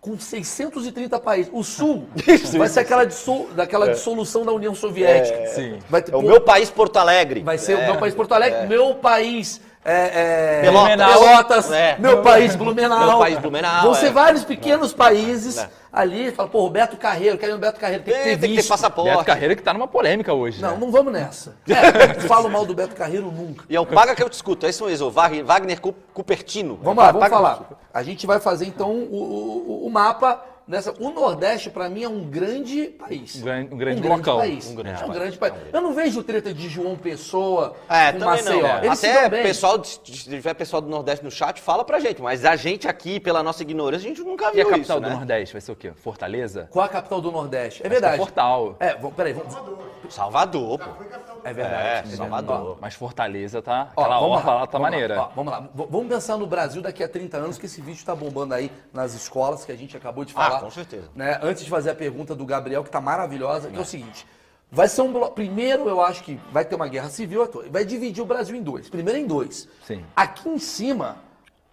com 630 países. O sul (laughs) vai ser aquela, dissol- daquela dissolução da União Soviética. Sim. Vai, ter, É o pô, meu país Porto Alegre. vai ser É. o meu país Porto Alegre, meu país é, é, Pelotas. Pelotas, É. meu país Blumenau. Meu país Blumenau, Vão é. ser vários pequenos países ali. Fala, pô, Roberto Carreiro, quero ir no Beto Carreiro, tem que ter Tem, tem que ter visto. passaporte. Beto Carreira que tá numa polêmica hoje, Não, né? não vamos nessa. (laughs) É, falo mal do Beto Carreiro nunca. E é o paga que eu discuto. É isso mesmo, Wagner, Wagner Cu- Cupertino. Vamos lá, Paga- vamos falar. A gente vai fazer então o, o- o mapa nessa. O Nordeste, pra mim, é um grande país. Um gran- um grande blocão. país. Um Um grande grande, é um país. grande país. Eu não vejo treta de João Pessoa É, com também Maceió. não. Eles se Até pessoal, se tiver pessoal do Nordeste no chat, fala pra gente. Mas a gente aqui, pela nossa ignorância, a gente nunca E viu a capital isso, do né? Nordeste vai ser o quê? Fortaleza? Qual a capital do Nordeste? É Acho que verdade. É Fortal. É, vamos, peraí, vamos. Salvador, pô. É verdade. É, Salvador. Ó, Mas Fortaleza tá. ó, Aquela vamos orla lá tá vamos maneira. Ó, vamos lá. V- Vamos pensar no Brasil daqui a 30 anos, que esse vídeo tá bombando aí nas escolas, que a gente acabou de falar. Ah, com certeza. né? Antes de fazer a pergunta do Gabriel, que tá maravilhosa, que é o seguinte. Vai ser um bloco. Primeiro, eu acho que vai ter uma guerra civil, vai dividir o Brasil em dois. Primeiro em dois. Sim. Aqui em cima,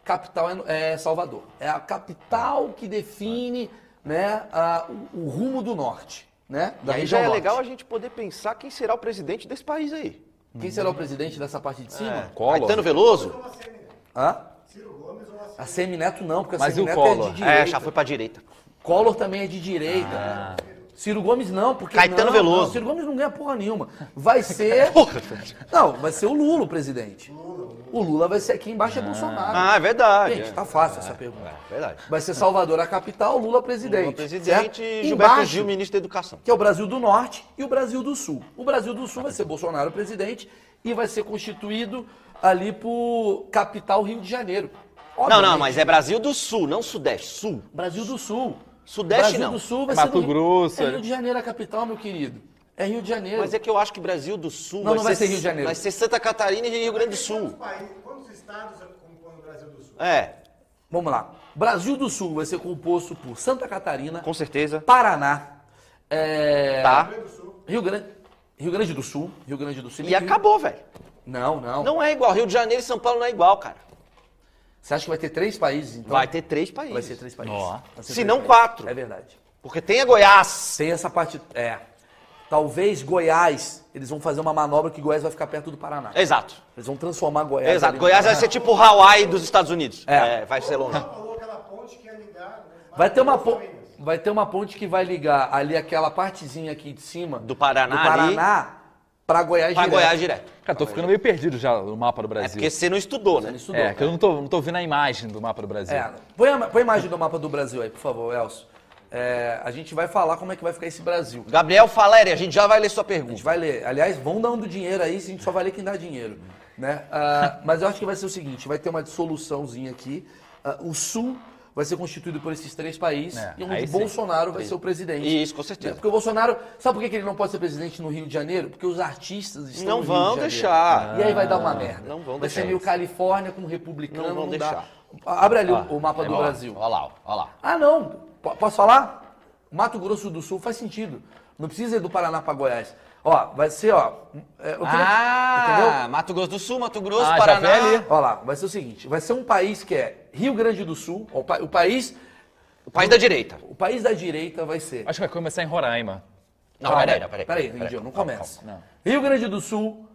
capital é, é Salvador. É a capital que define né, a- o, o rumo do norte. Né, E da aí região já é norte. legal a gente poder pensar quem será o presidente desse país aí. Quem será o presidente dessa parte de cima? Collor. Caetano Veloso? Hã? A Semineto não, porque a Mas e o Semineto é de direita. É, já foi pra direita. Collor também é de direita. Ciro Gomes não, porque Caetano não, Veloso. não, Ciro Gomes não ganha porra nenhuma. Vai ser. (laughs) não, vai ser o Lula o presidente. O Lula vai ser aqui embaixo é Bolsonaro. Ah, é verdade. Gente, é. tá fácil essa pergunta. É, verdade. Vai ser Salvador a capital, Lula presidente. Lula presidente e Gilberto Embaixo, Gil, ministro da Educação. que é o Brasil do Norte e o Brasil do Sul. O Brasil do Sul vai ser Bolsonaro presidente e vai ser constituído ali por capital Rio de Janeiro. Não, Obviamente. não, mas é Brasil do Sul, não Sudeste. Sul. Brasil do Sul. Sudeste, Brasil não. do Sul vai Mato ser no Rio- Grosso, É ali. Rio de Janeiro a capital, meu querido. É Rio de Janeiro. Mas é que eu acho que Brasil do Sul Não, não vai ser Rio de Janeiro. Vai ser Santa Catarina e Rio Grande do Sul. País- Quantos estados compõem o Brasil do Sul? É, Vamos lá. Brasil do Sul vai ser composto por Santa Catarina, com certeza. Paraná, é, Tá. Rio Grande, Rio Grande do Sul, Rio Grande do Sul. E acabou, velho. Não, não, Não é igual. Rio de Janeiro e São Paulo não é igual, cara. Você acha que vai ter três países, então? Vai ter três países. Vai ser três países. Ó. Vai ser Se três não, países. quatro. É verdade. Porque tem a Goiás. Tem essa parte. É. Talvez Goiás, eles vão fazer uma manobra que Goiás vai ficar perto do Paraná. Exato. Eles vão transformar Goiás. Exato. Goiás vai ser tipo o Hawaii dos Estados Unidos. É. É, vai ser longe. Falou aquela ponte que ia ligar. né, Vai ter, uma Mato Grosso po- a Minas. vai ter uma ponte que vai ligar ali aquela partezinha aqui de cima Do Paraná do Paraná pra Goiás Pra direto. Goiás direto. Cara, tô ficando meio perdido já no mapa do É Brasil. porque você não estudou, né? Ele estudou. É, que eu não tô, não tô vendo a imagem do mapa do Brasil. É, põe, a, põe a imagem do mapa do Brasil aí, por favor, Elcio. É, a gente vai falar como é que vai ficar esse Brasil. Gabriel Faleri, a gente já vai ler sua A pergunta. gente vai ler. Aliás, vão dando dinheiro aí, a gente só vai ler quem dá dinheiro. Né? Ah, mas eu acho que vai ser o seguinte, vai ter uma dissoluçãozinha aqui. Ah, o Sul vai ser constituído por esses três países É, e onde aí sim. Bolsonaro vai ser o presidente. Isso, com certeza. É, Porque o Bolsonaro... Sabe por que ele não pode ser presidente no Rio de Janeiro? Porque os artistas estão Não vão de deixar. E aí vai dar uma merda. não vão vai ser deixar meio isso. Califórnia com republicano, Não vão dá. deixar. Abre ali o- o mapa do Olha lá, Brasil. Olha lá, olha lá. Ah, não. P- posso falar? Mato Grosso do Sul faz sentido. Não precisa ir do Paraná para Goiás. Ó, vai ser, ó. é, eu queria- Ah, Entendeu? Mato Grosso do Sul, Mato Grosso, Ah, Paraná. ali. Ó lá, vai ser o seguinte: vai ser um país que é Rio Grande do Sul. ó, o, pa- o país. O país da direita. O país da direita vai ser. Acho que vai começar em Roraima. Não, Ah, peraí, peraí. Peraí, não começa. calma, Rio Grande do Sul,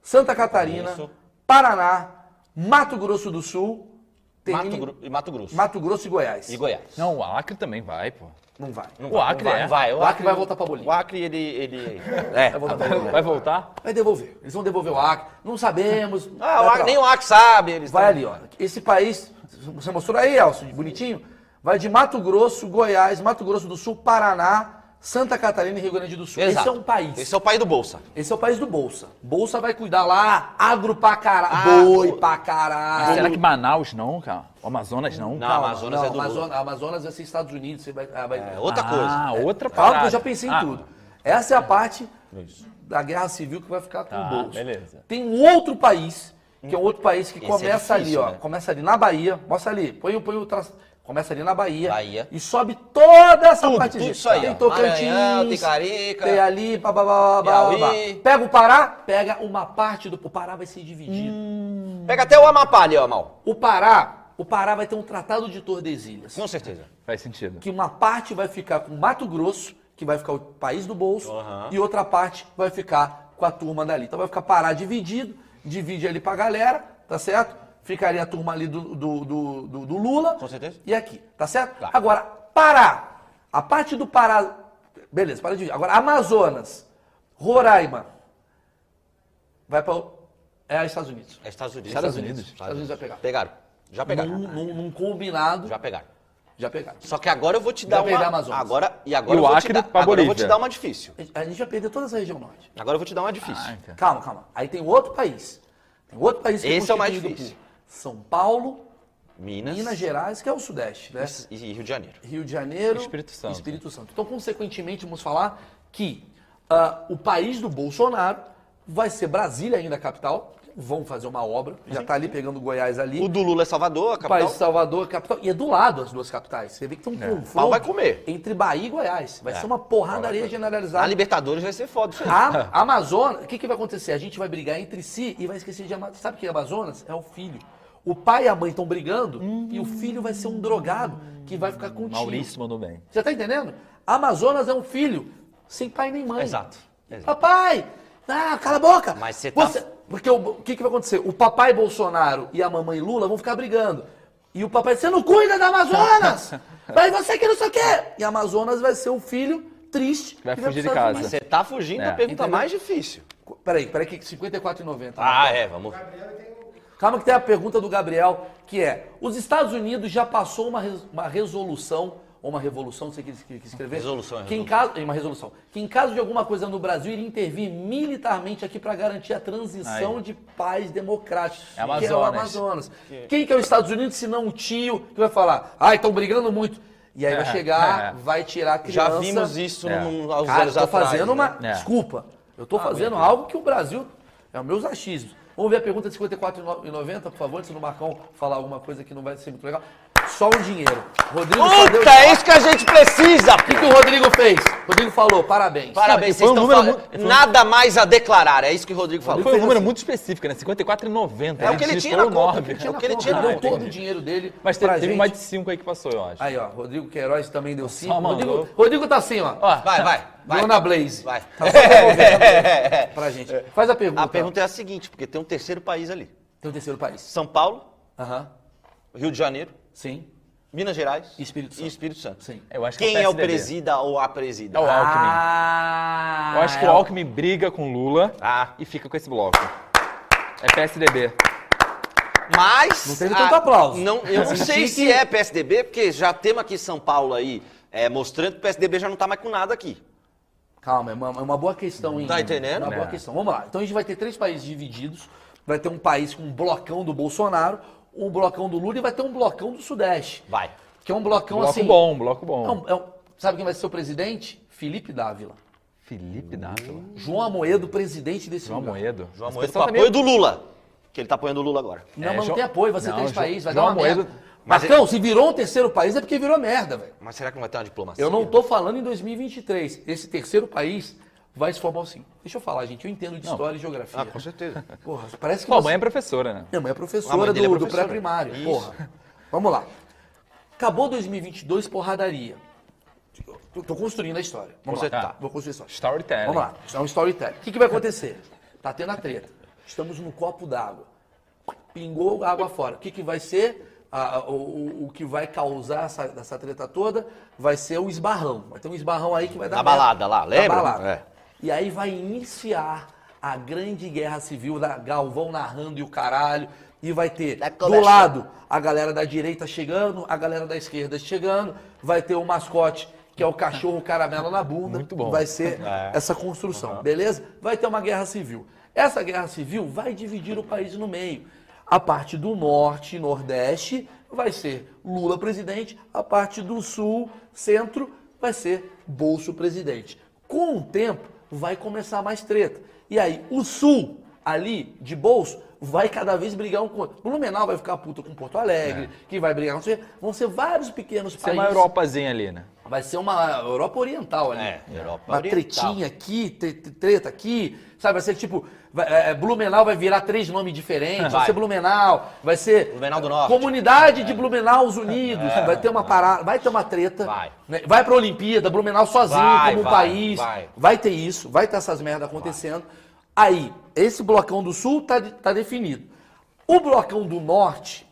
Santa Catarina, Isso. Paraná, Mato Grosso do Sul, Mato, Gro- e Mato Grosso. Mato Grosso e Goiás. E Goiás. Não, o Acre também vai, pô. Não vai. o Acre vai, é. vai. O Acre vai voltar pra Bolívia. O Acre, ele... ele... É. Vai voltar pra. Vai voltar? Vai devolver. Eles vão devolver o Acre. Não sabemos. Ah, o Acre, nem o Acre sabe. Eles Vai ali, ó. Esse país, você mostrou aí, Elcio, bonitinho? Vai de Mato Grosso, Goiás, Mato Grosso do Sul, Paraná, Santa Catarina e Rio Grande do Sul. Exato. Esse é um país. Esse é o país do Bolsa. Esse é o país do Bolsa. Bolsa vai cuidar lá, agro pra caralho, boi pra caralho. Será que Manaus não, cara? O Amazonas não? Não, Calma, Amazonas não, é do Amazonas, Lula. Amazonas vai ser Estados Unidos. Você vai, ah, vai- É outra ah, coisa. outra Calma parada. que eu já pensei em Ah, tudo. Essa é a parte da guerra civil que vai ficar com Tá, o bolso. beleza. Tem um outro país, que é um outro país que Esse começa é ali, difícil, ó. né? Começa ali na Bahia. Mostra ali. Põe, o- põe o tra... Começa ali na Bahia. Bahia. E sobe toda essa Tudo, parte tudo isso aí, Tem ó. Tocantins, Maranhão, tem Carica, tem ali, pá, pá, pá, Piauí. pá. Pega o Pará, pega uma parte do... O Pará vai ser dividido. Pega até o Amapá ali, ó, mal. O Pará, o Pará vai ter um tratado de Tordesilhas. Com certeza. Faz sentido. Que uma parte vai ficar com Mato Grosso, que vai ficar o país do bolso, Aham. e outra parte vai ficar com a turma dali. Então vai ficar Pará dividido, divide ali pra galera, tá certo? Ficaria a turma ali do, do, do, do- do Lula. Com certeza. E aqui, tá certo? Tá. Agora, Pará. A parte do Pará. Beleza, para dividir. Agora, Amazonas, Roraima. Vai para. É Estados Unidos. É Estados Unidos. Estados Unidos. Estados Unidos vai pegar. Pegaram. Já pegaram. Num, num- num combinado. Já pegaram. Já pegaram. Só que agora eu vou te Já dar pegar uma. Amazonas. Agora e agora E eu vou te dar. Agora eu vou te dar uma difícil. A gente vai perder toda essa região norte. Agora eu vou te dar uma difícil. Ah, então. Calma, calma. Aí tem outro país. Tem outro país que Esse é o mais difícil. São Paulo, Minas, Minas Gerais, que é o Sudeste, né? e Rio de Janeiro. Rio de Janeiro Espírito Santo. e Espírito Santo. Então, consequentemente, vamos falar que ah, o país do Bolsonaro vai ser Brasília ainda a capital. Vão fazer uma obra. Já está ali pegando Goiás ali. O do Lula é Salvador, a O capital. país de Salvador, capital. E é do lado as duas capitais. Você vê que tem um Pau confronto vai comer. entre Bahia e Goiás. Vai É. ser uma porradaria generalizada. A Libertadores vai ser foda. A (laughs) Amazonas, o que, que vai acontecer? A gente vai brigar entre si e vai esquecer de Amazonas. Sabe o que é Amazonas? É o filho. O pai e a mãe estão brigando e o filho vai ser um drogado que vai ficar contigo. Maurício mandou bem. Você tá entendendo? Amazonas é um filho sem pai nem mãe. Exato. Exato. Papai! Ah, cala a boca! Mas você tá- Porque o, o que, que vai acontecer? O papai Bolsonaro e a mamãe Lula vão ficar brigando. E o papai, você não cuida da Amazonas! Vai você que não sei o quê! E a Amazonas vai ser o filho triste. Vai que fugir de casa. Mas você tá fugindo É. da pergunta Entendeu? mais difícil. Peraí, peraí, que 54,90. Ah, é, vamos. Calma que tem a pergunta do Gabriel, que é, os Estados Unidos já passou uma, res- uma resolução, ou uma revolução, não sei o que escrever. Resolução, é que em caso, Uma resolução. Que em caso de alguma coisa no Brasil, iria intervir militarmente aqui para garantir a transição Aí. de paz democrática. É Que é o Amazonas. Amazonas. Quem que é os Estados Unidos, se não o tio, que vai falar, ai, estão brigando muito. E aí vai É, chegar, é. vai tirar a criança. Já vimos isso É. num, aos Cara, eu anos tô atrás. fazendo né? uma. É. Desculpa. Eu tô fazendo algo que o Brasil. É os meus achismos. Vamos ver a pergunta de 54,90, por favor, antes do Marcão falar alguma coisa que não vai ser muito legal. Só o dinheiro. Rodrigo só deu- Puta, é isso que a gente precisa! O que, que o Rodrigo fez? O Rodrigo falou, parabéns. Parabéns, vocês um estão falando. mu- Nada mais a declarar, é isso que o Rodrigo falou. Foi um número muito específico, né? 54,90. É o que ele tinha na conta, nove. o que ele tinha na conta, todo o dinheiro dele. Mas teve, pra teve gente. mais de 5 aí que passou, eu acho. Aí, ó, Rodrigo Queiroz também deu 5. mandou. Rodrigo, Rodrigo tá assim, ó. Ó, Vai, vai, vai. Dona Blaze. Vai. Tá só devolvendo (laughs) pra gente. Faz a pergunta. A pergunta é a seguinte, porque tem um terceiro país ali. Tem o terceiro país. São Paulo, Aham. Rio de Janeiro, Sim. Minas Gerais E Espírito Santo. e Espírito Santo. Sim. eu acho que Quem é o PSDB. presida ou a presida? É o Alckmin. Ah, Eu acho que é o Alckmin briga com Lula Ah. e fica com esse bloco. É PSDB. Mas. Não teve ah, tanto aplauso. Não, eu não sei que- se é PSDB, porque já temos aqui São Paulo aí é, mostrando que o PSDB já não tá mais com nada aqui. Calma, é uma, é uma boa questão, hein? Tá entendendo? É uma boa É. questão. Vamos lá. Então a gente vai ter três países divididos. Vai ter um país com um blocão do Bolsonaro, um blocão do Lula e vai ter um blocão do Sudeste. Vai. Que é um blocão Bloco assim. bom, bloco é bom. um- é um- sabe quem vai ser o presidente? Felipe Dávila. Felipe Dávila. João Amoedo, presidente desse João lugar. Moedo. João Esse Moedo com pessoal tá apoio meio- do Lula. Que ele tá apoiando o Lula agora. Não, É, mas não tem apoio, vai ser Não, três João- países, vai João dar uma Amoedo- merda. Mas Marcão, se virou um terceiro país é porque virou merda, velho. Mas será que não vai ter uma diplomacia? Eu não tô falando em 2023. Esse terceiro país vai se formar assim. Deixa eu falar, gente. Eu entendo de história e geografia. Ah, com certeza. Porra, parece que Pô, a você- mãe é professora, né? Minha mãe é professora mãe do, é do pré-primário. Porra. Vamos lá. Acabou 2022, porradaria. Tô, tô construindo a história. Vamos lá. tá. Vou construir a história. Storytelling. Vamos lá. Isso é um storytelling. O que, que vai acontecer? Tá tendo a treta. Estamos num copo d'água. Pingou água fora. O que, que vai ser? O, o- que vai causar essa, essa treta toda vai ser o esbarrão. Vai ter um esbarrão aí que vai dar. Da merda. balada lá, lembra? balada. É. E aí vai iniciar a grande guerra civil da Galvão narrando e o caralho. E vai ter do lado a galera da direita chegando, a galera da esquerda chegando, vai ter o mascote, que é o cachorro caramelo na bunda. Muito bom. Vai ser (laughs) essa construção, beleza? Vai ter uma guerra civil. Essa guerra civil vai dividir o país no meio. A parte do norte e nordeste vai ser Lula presidente, a parte do sul, centro, vai ser Bolso presidente. Com o tempo, vai começar mais treta. E aí, o sul, ali, de Bolso, vai cada vez brigar um com o. Blumenau vai ficar puta com Porto Alegre, que vai brigar com... Vão ser vários pequenos Isso é países. uma Europazinha ali, né? Vai ser uma Europa Oriental ali. É, Europa Uma Oriental. tretinha aqui, tre- tre- treta aqui. Sabe, vai ser tipo. vai- é, Blumenau vai virar três nomes diferentes. Vai, Vai. ser Blumenau, vai ser. Blumenau do Norte. É. Comunidade de Blumenau os Unidos. Vai ter uma parada, vai ter uma treta. Vai. né? Vai pra Olimpíada, Blumenau sozinho Vai, como um país. vai. ter isso, vai ter essas merdas acontecendo. Aí, esse blocão do sul tá, tá definido. O blocão do norte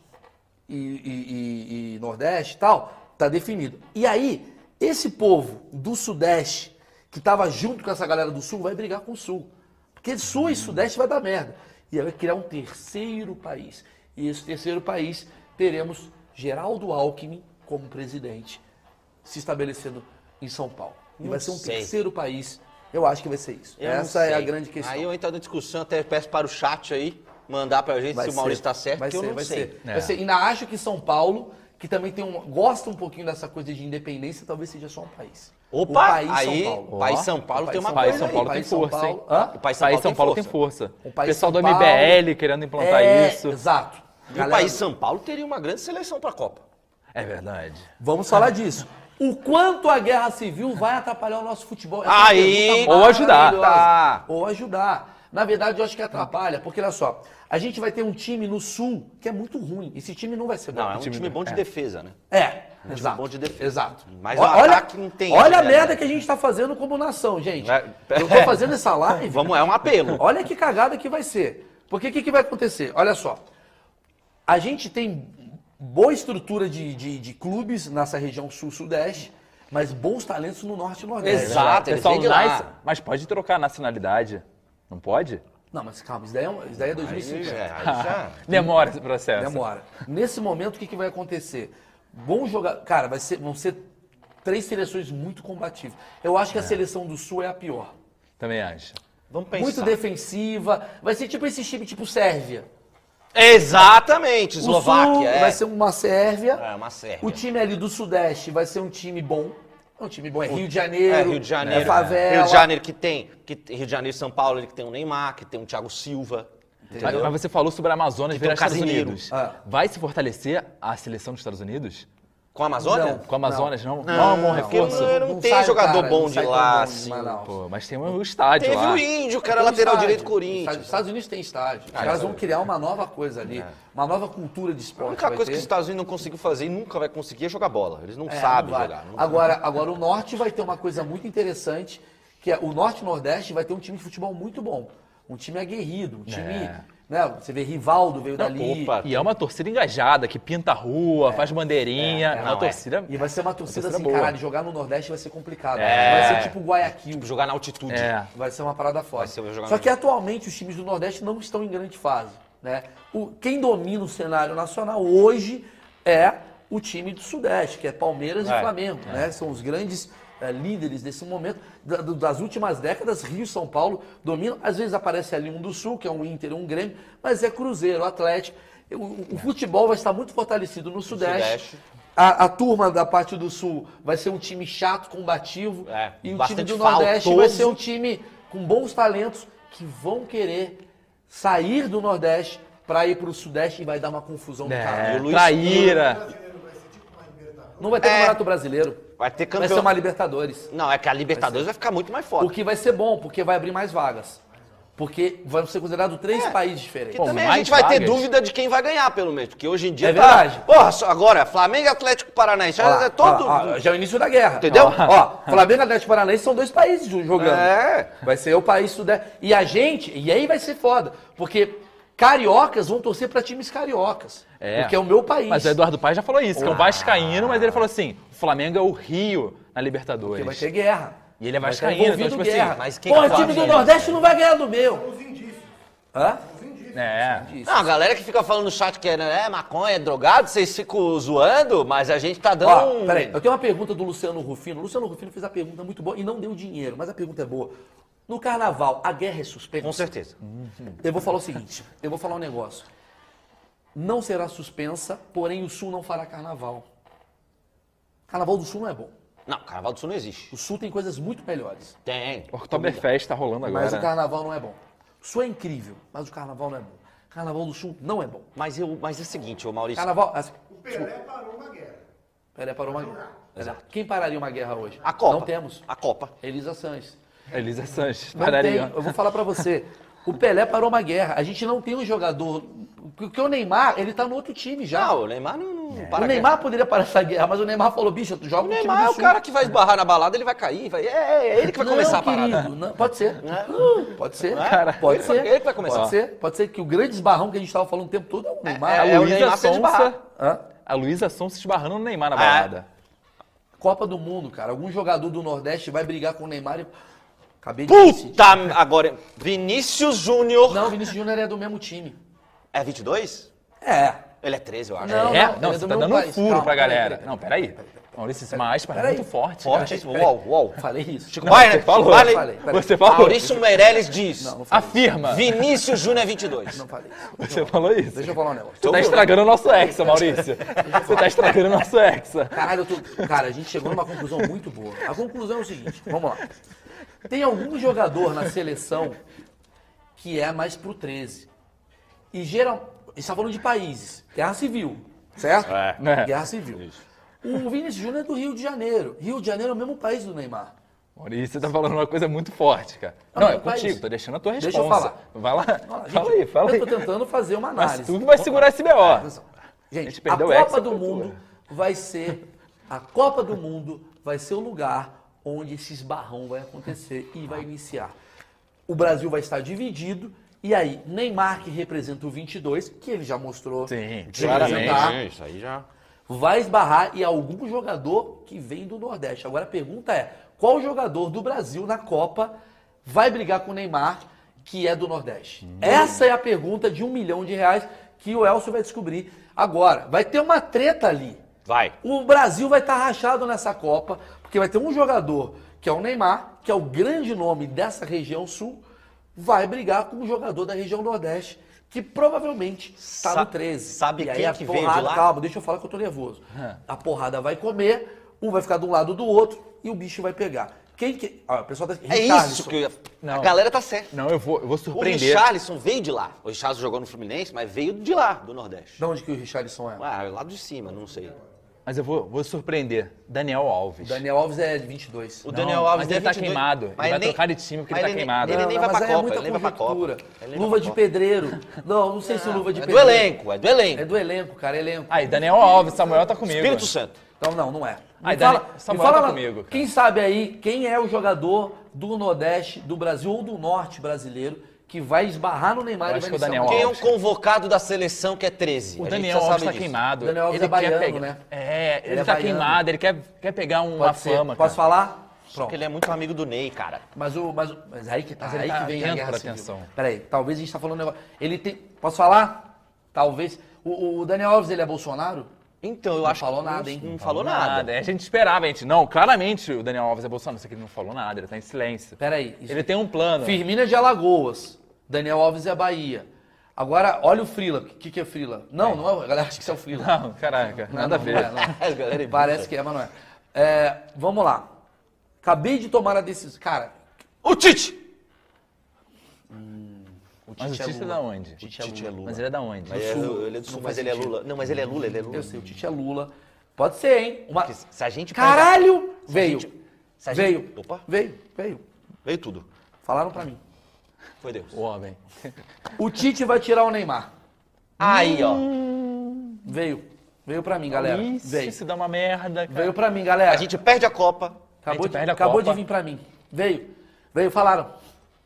e, e- e- e Nordeste e tal, tá definido. E aí, esse povo do Sudeste, que tava junto com essa galera do Sul, vai brigar com o Sul. Porque Sul e Sudeste vai dar merda. E aí vai criar um terceiro país. E esse terceiro país teremos Geraldo Alckmin como presidente, se estabelecendo em São Paulo. E Não vai ser um sei. terceiro país. Eu acho que vai ser isso. Eu Essa é a grande questão. Aí eu entro na discussão, até peço para o chat aí mandar pra gente se o Maurício tá certo, vai que eu ser, não vai sei. Ser. É. Vai ser. Ainda acho que São Paulo, que também tem um, gosta um pouquinho dessa coisa de independência, talvez seja só um país. Opa, o país aí, São Paulo. o país São Paulo tem uma coisa São. Paulo tem força, hein? O país São Paulo, tem, força. O pessoal São do Paulo- MBL querendo implantar É, isso. Exato. E o Galera, país São Paulo teria uma grande seleção pra Copa. É verdade. Vamos falar disso. O quanto a guerra civil vai atrapalhar o nosso futebol? Essa Aí, ou ajudar. Tá. Ou ajudar. Na verdade, eu acho que atrapalha, porque olha só, a gente vai ter um time no Sul que é muito ruim. Esse time não vai ser bom. Não, é um time, bom de defesa, né? É, time exato. bom de defesa. Exato. Mas olha, ataque não tem Olha a realidade. merda que a gente tá fazendo como nação, gente. É. Eu tô fazendo essa (laughs) live. Vamos, é um apelo. (laughs) Olha que cagada que vai ser. Porque o que, que vai acontecer? Olha só. A gente tem boa estrutura de, de, de clubes nessa região sul-sudeste, mas bons talentos no norte e nordeste. Exato. eles Pessoal, vêm de lá. mas pode trocar a nacionalidade. Não pode? Não, mas calma, isso daí é, um- isso daí é Aí 2050. já- aí (laughs) já- Demora esse processo. Demora. Nesse momento, o que, que vai acontecer? Bom jogar. Cara, vai ser, vão ser três seleções muito combativas. Eu acho que a seleção do Sul é a pior. Também acho. Vamos pensar. Muito defensiva. Vai ser tipo esse time, tipo Sérvia. Exatamente, O Sul Eslováquia. é. vai ser uma Sérvia. É, uma Sérvia. O time ali do Sudeste vai ser um time bom. É um time bom. É Rio de Janeiro. É, Rio de Janeiro. É favela. Rio de Janeiro que tem. Que, Rio de Janeiro e São Paulo, ele que tem o Neymar, que tem o Thiago Silva. Mas, Entendeu? mas você falou sobre a Amazonas Que virar Estados. Unidos. Ah. Vai se fortalecer a seleção dos Estados Unidos? Com a Amazônia? Não. Com a Amazonas, não? Não, é um bom porque reforço? não- não tem jogador cara, bom não de lá, assim. Pô, mas tem o estádio Teve lá. o Índio, que era Tem lateral estádio. direito do Os Corinthians. Estados Unidos tem estádio. Os Ah, caras vão é. criar uma nova coisa ali. Uma nova cultura de A esporte. única vai coisa que ter. os Estados Unidos não conseguiu fazer e nunca vai conseguir é jogar bola. Eles não É, sabem não jogar. não- Agora, agora o Norte vai ter uma coisa muito interessante, que é o Norte e Nordeste vai ter um time de futebol muito bom. Um time aguerrido, um time... É. Né, você vê Rivaldo veio dali. opa. E é uma torcida engajada, que pinta a rua, faz bandeirinha. É, é, uma não, é. torcida. E vai ser uma torcida torcida assim, boa. caralho, jogar no Nordeste vai ser complicado. É. Vai ser tipo Guayaquil. Jogar na altitude. É. Vai ser uma parada Vai forte. ser jogar Só no- que atualmente os times do Nordeste não estão em grande fase. Né? O, quem domina o cenário nacional hoje é o time do Sudeste, que é Palmeiras É, e Flamengo. Né? São os grandes eh, líderes desse momento. Da- do- das últimas décadas, Rio e São Paulo dominam. Às vezes aparece ali um do Sul, que é um Inter, um Grêmio, mas é Cruzeiro, Atlético. O, o- o futebol vai estar muito fortalecido no Sudeste. Sudeste. A, a turma da parte do Sul vai ser um time chato, combativo. É, e o time do Nordeste vai faltoso. ser um time com bons talentos que vão querer sair do Nordeste para ir para o Sudeste e vai dar uma confusão É, caralho. o Luiz- traíra. Não vai ter É. campeonato brasileiro. Vai ter Vai campeão. ser uma Libertadores. Não, é que a Libertadores vai, ficar muito mais O forte. que vai ser bom, porque vai abrir mais vagas. Porque vão ser considerados três É. países diferentes. Porque Pô, também a gente vai ter vagas. dúvida de quem vai ganhar, pelo menos. Porque hoje em dia É tá... verdade. Porra, agora, Flamengo e Atlético Paranaense. Ó lá, é todo... ó, ó, já é o início da guerra. Entendeu? Ó, Flamengo e Atlético Paranaense são dois países jo- jogando. É. Vai ser o país sudeste. E a gente, e aí vai ser foda, porque cariocas vão torcer pra times cariocas. É. Porque é o meu país. Mas o Eduardo Paes já falou isso, que é um vascaíno, mas ele falou assim, o Flamengo é o Rio na Libertadores. Porque vai ter guerra. E ele é vascaíno, então, tipo guerra. assim... mas quem Porra, que o time do Nordeste não vai ganhar do meu. Os indícios. Hã? É. Não, a galera que fica falando no chat que é, né, é maconha, é drogado, vocês ficam zoando, mas a gente tá dando Ó, peraí, eu tenho uma pergunta do Luciano Rufino. O Luciano Rufino fez a pergunta muito boa e não deu dinheiro, mas a pergunta é boa. No carnaval, a guerra é suspensa? Com certeza. Eu vou falar o seguinte, eu vou falar um negócio. Não será suspensa, porém o Sul não fará carnaval. Carnaval do Sul não é bom. Não, Carnaval do Sul não existe. O Sul tem coisas muito melhores. Tem. O Oktoberfest tá rolando agora. Mas o carnaval não é bom. O Sul é incrível, mas o carnaval não é bom. Carnaval do Sul não é bom. Mas, eu, mas é o seguinte, ô Maurício. Carnaval. assim, O Pelé parou uma guerra. Pelé parou uma guerra. Exato. Quem pararia uma guerra hoje? A Copa. Não temos. A Copa. Elisa Sanches. Elisa Sanches, Não pararia. Eu vou falar pra você. O Pelé parou uma guerra. A gente não tem um jogador. Porque o Neymar, ele tá no outro time já. Não, o Neymar não, não o para. Neymar poderia parar essa guerra, mas o Neymar falou, bicho, tu joga O Neymar é o cara que vai esbarrar na balada, ele vai cair. Vai... É, é, é ele que vai Não, começar a parada. querido, não, pode ser. Pode ser. Cara, pode ele ser. ele que vai começar. Pode ser. Pode ser que o grande esbarrão que a gente estava falando o tempo todo é o Neymar. é, A é o Luísa Neymar sem esbarrar. Sonsa. Hã? A Luísa Sonsa esbarrando no Neymar na balada. Copa do Mundo, cara. Algum jogador do Nordeste vai brigar com o Neymar e. Acabei de. Puta, agora, Vinícius Júnior. Não, Vinícius Júnior é do mesmo time. É 22? É. Ele é 13, eu acho. Não, é? não, Não, é você tá dando um furo Calma, pra peraí, galera. peraí, Não, peraí. Maurício, aspas é muito forte. Forte, cara. uau, uau. Falei isso. Chico Não, você falou. Falei. Você falou. Maurício Meirelles diz. Não, não falei. Afirma. Vinícius Júnior é 22. Não falei isso. Você falou isso. Deixa eu falar um negócio. Você tá estragando o nosso Hexa, Maurício. Você tá estragando o nosso Hexa. Caralho, eu tô... Cara, a gente chegou numa conclusão muito boa. A conclusão é o seguinte, vamos lá. Tem algum jogador na seleção que é mais pro 13. E geral... A gente tá falando de países. Guerra Civil, certo? É. É. Guerra Civil. O Vinícius Júnior é do Rio de Janeiro. Rio de Janeiro é o mesmo país do Neymar. Maurício, você tá falando uma coisa muito forte, cara. Ah, Não, é país. contigo, tô deixando a tua resposta. Deixa eu falar. Vai lá. Olha, gente, Fala aí, fala aí. Eu tô tentando fazer uma Mas análise. tu vai segurar esse BO. A gente a o Copa do Mundo vai ser a Copa do Mundo vai ser o lugar onde esse esbarrão vai acontecer e vai iniciar. O Brasil vai estar dividido e aí Neymar que representa o 22, que ele já mostrou Sim, de claramente. representar, Isso aí já. vai esbarrar e algum jogador que vem do Nordeste. Agora a pergunta é, qual jogador do Brasil na Copa vai brigar com o Neymar que é do Nordeste? Essa é a pergunta de um milhão de reais que o Elcio vai descobrir agora. Vai ter uma treta ali. Vai. O Brasil vai estar rachado nessa Copa, porque vai ter um jogador, que é o Neymar, que é o grande nome dessa região sul, vai brigar com um jogador da região Nordeste, que provavelmente está Sa- no 13. sabe e aí quem a que veio de porrada, lá? Calma, deixa eu falar que eu tô nervoso. A porrada vai comer, um vai ficar de um lado do outro e o bicho vai pegar. Quem que... Ó, o pessoal tá... É isso que eu ia... Não. A galera tá certa. Não, eu vou, eu vou O surpreender. Richarlison veio de lá. O Richarlison jogou no Fluminense, mas veio de lá, do Nordeste. De onde que o Richarlison é? Ah, lá de cima, não sei. Mas eu vou, vou surpreender. Daniel Alves. Daniel Alves é de 22. O Não, Daniel Alves mas ele é tá 22, queimado. Ele mas vai nem- trocar de time porque ele tá nem- queimado. Ele nem vai pra é Copa, muita ele nem vai pra Copa. Ele Luva de pedreiro. (laughs) Não, não sei se luva de É do pedreiro. elenco, é do elenco. É do elenco, cara, elenco. Aí, Daniel Alves, Samuel tá comigo. Espírito Santo. Então, não, não é. Me Ai, fala, Dani- me Samuel fala tá comigo, cara. Quem sabe aí, quem é o jogador do Nordeste, do Brasil ou do Norte brasileiro que vai esbarrar no Neymar Eu e acho vai que é o Daniel Quem é um convocado da seleção que é 13? O Daniel Alves tá disso. queimado. Daniel Alves ele é baiano, quer pegar, né? É, ele, Ele é tá baiano. queimado, ele quer, quer pegar uma Pode fama. Posso falar? Só Pronto. que ele é muito amigo do Ney, cara. Mas, o, mas, o- mas aí que tá, Mas ele aí tá que vem a guerra atenção. Peraí, talvez a gente tá falando um negócio. Ele tem. Posso falar? Talvez. O, o Daniel Alves, ele é Bolsonaro? Então, eu Não acho falou que não- nada, hein? Não, falou nada. É, A gente esperava, a gente. Não, claramente o Daniel Alves é Bolsonaro, só que ele não falou nada, ele tá em silêncio. Peraí. isso- Ele tem um plano. Firmino é de Alagoas. Daniel Alves é Bahia. Agora, olha o Frila. O que, que é Frila? Não, não é. A galera acha que isso é o Frila. Não, caraca, Não, nada não, a ver. não é, (laughs) galera é Parece que é, mas não é. É, Vamos lá. Acabei de tomar a decisão. Cara, O Tite! o Mas o Tite é Tite é Lula. da onde? O Tite é Tite é Lula. Mas ele é da onde? Mas é, Sul. ele é do Sul, mas ele é. Lula. Não, mas ele é Lula, ele é Lula. Eu sei, o Tite é Lula. Pode ser, hein? Uma... Se a gente Caralho! se a Veio. gente- se a gente- Veio. Opa, Veio, veio. veio tudo. Falaram pra mim. Foi Deus. O homem. (laughs) O Tite vai tirar o Neymar. Aí, ó. Veio. Veio pra mim, galera. Isso, Veio. isso dá uma merda, cara. Veio pra mim, galera. A gente perde a Copa. Acabou, gente de, perde a acabou Copa. de vir pra mim. Veio. Veio, falaram.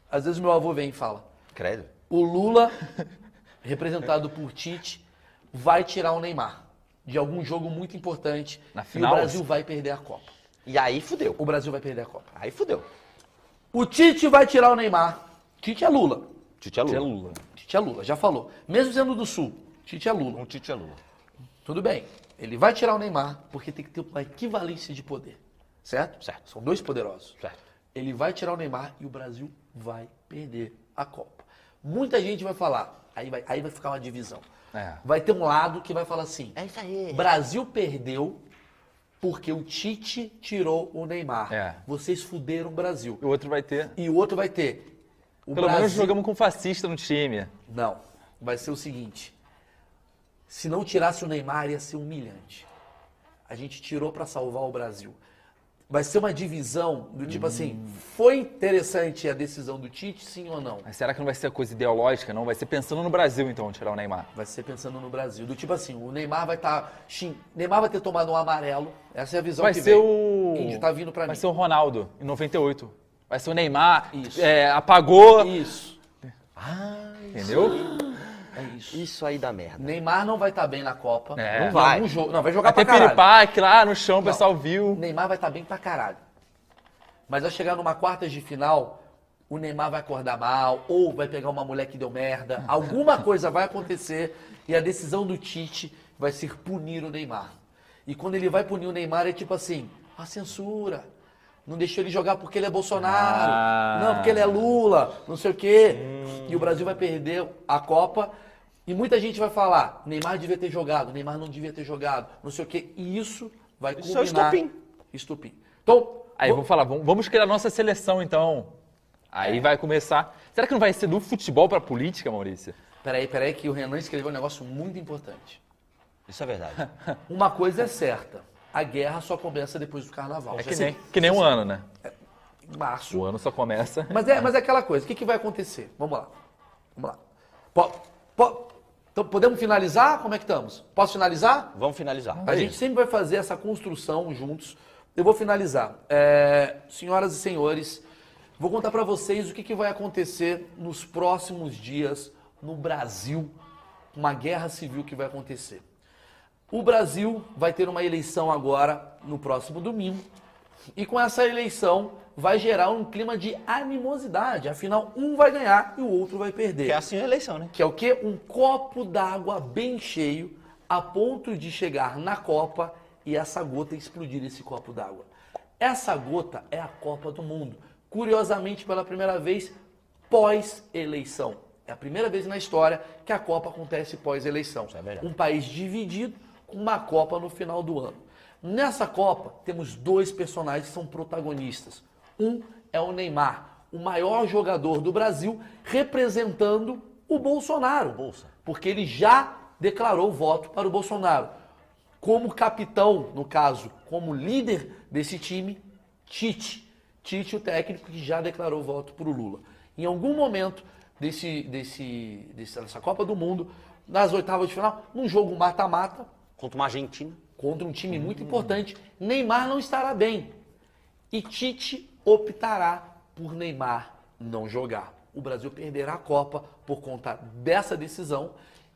Às vezes meu avô vem e fala. Credo. O Lula, (laughs) representado por Tite, vai tirar o Neymar de algum jogo muito importante. Na E final? o Brasil vai perder a Copa. E aí fudeu. O Brasil vai perder a Copa. Aí fudeu. O Tite vai tirar o Neymar. Tite é Lula. Tite é Tite é Lula. Lula. Tite é Lula, já falou. Mesmo sendo do Sul, Tite é Lula. Um Tite é Lula. Tudo bem. Ele vai tirar o Neymar porque tem que ter uma equivalência de poder. Certo? Certo. São dois poderosos. Certo. Ele vai tirar o Neymar e o Brasil vai perder a Copa. Muita gente vai falar, aí vai, aí vai ficar uma divisão. É. Vai ter um lado que vai falar assim: É isso aí. Brasil perdeu porque o Tite tirou o Neymar. É. Vocês fuderam o Brasil. E o outro vai ter. E o outro vai ter. O Pelo menos Brasil- jogamos com fascista no time. Não. vai ser o seguinte: se não tirasse o Neymar, ia ser humilhante. A gente tirou para salvar o Brasil. Vai ser uma divisão do tipo assim, foi interessante a decisão do Tite, sim ou não? Mas será que não vai ser coisa ideológica, não? Vai ser pensando no Brasil, então, tirar o Neymar. Vai ser pensando no Brasil. Do tipo assim, o Neymar vai estar. Neymar vai ter tomado um amarelo. Essa é a visão Vai que ser vem. o. Índio tá vindo pra Vai mim. ser o Ronaldo, em 98. Vai ser o Neymar. Isso. é, apagou. Isso. Entendeu? É isso. Isso aí dá merda. Neymar não vai estar bem na Copa. É. Não Não vai. Algum jogo. Não, vai jogar Vai pra ter piripaque lá no chão, o Não. pessoal viu. Neymar vai estar bem pra caralho. Mas vai chegar numa quartas de final, o Neymar vai acordar mal, ou vai pegar uma mulher que deu merda. Alguma coisa vai acontecer e a decisão do Tite vai ser punir o Neymar. E quando ele vai punir o Neymar, é tipo assim, a censura. Não deixou ele jogar porque ele é Bolsonaro. Ah. Não, porque ele é Lula, não sei o quê. E o Brasil vai perder a Copa. E muita gente vai falar, Neymar devia ter jogado, Neymar não devia ter jogado, não sei o quê. E isso vai Isso é o culminar... estopim. Estupim. Então, Aí, vamos falar, vamos, vamos criar a nossa seleção, então. Aí É. vai começar. Será que não vai ser do futebol pra política, Maurício? peraí, peraí, que o Renan escreveu um negócio muito importante. Isso é verdade. (laughs) Uma coisa é certa, a guerra só começa depois do carnaval. É que nem, que nem um ano, né? Em março. O ano só começa. Mas é, mas é aquela coisa, o que, que vai acontecer? Vamos lá. Vamos lá. Po- po- então, podemos finalizar? Como é que estamos? Posso finalizar? Vamos finalizar. A gente sempre vai fazer essa construção juntos. Eu vou finalizar. É, senhoras e senhores, vou contar para vocês o que, que vai acontecer nos próximos dias no Brasil, uma guerra civil que vai acontecer. O Brasil vai ter uma eleição agora no próximo domingo. E com essa eleição vai gerar um clima de animosidade. Afinal, um vai ganhar e o outro vai perder Que é assim a eleição, né? que é o quê? Um copo d'água bem cheio, a ponto de chegar na copa e essa gota explodir esse copo d'água. Essa gota é a Copa do Mundo. Curiosamente, pela primeira vez, pós-eleição. É a primeira vez na história que a Copa acontece pós-eleição. é. Um país dividido com uma Copa no final do ano. Nessa Copa, temos dois personagens que são protagonistas. Um é o Neymar, o maior jogador do Brasil, representando o Bolsonaro. Bolsa. Porque ele já declarou voto para o Bolsonaro. Como capitão, no caso, como líder desse time, Tite. Tite, o técnico que já declarou voto para o Lula. Em algum momento desse, desse, dessa Copa do Mundo, nas oitavas de final, num jogo mata-mata, Contra uma Argentina. contra um time muito importante, Neymar não estará bem. E Tite optará por Neymar não jogar. O Brasil perderá a Copa por conta dessa decisão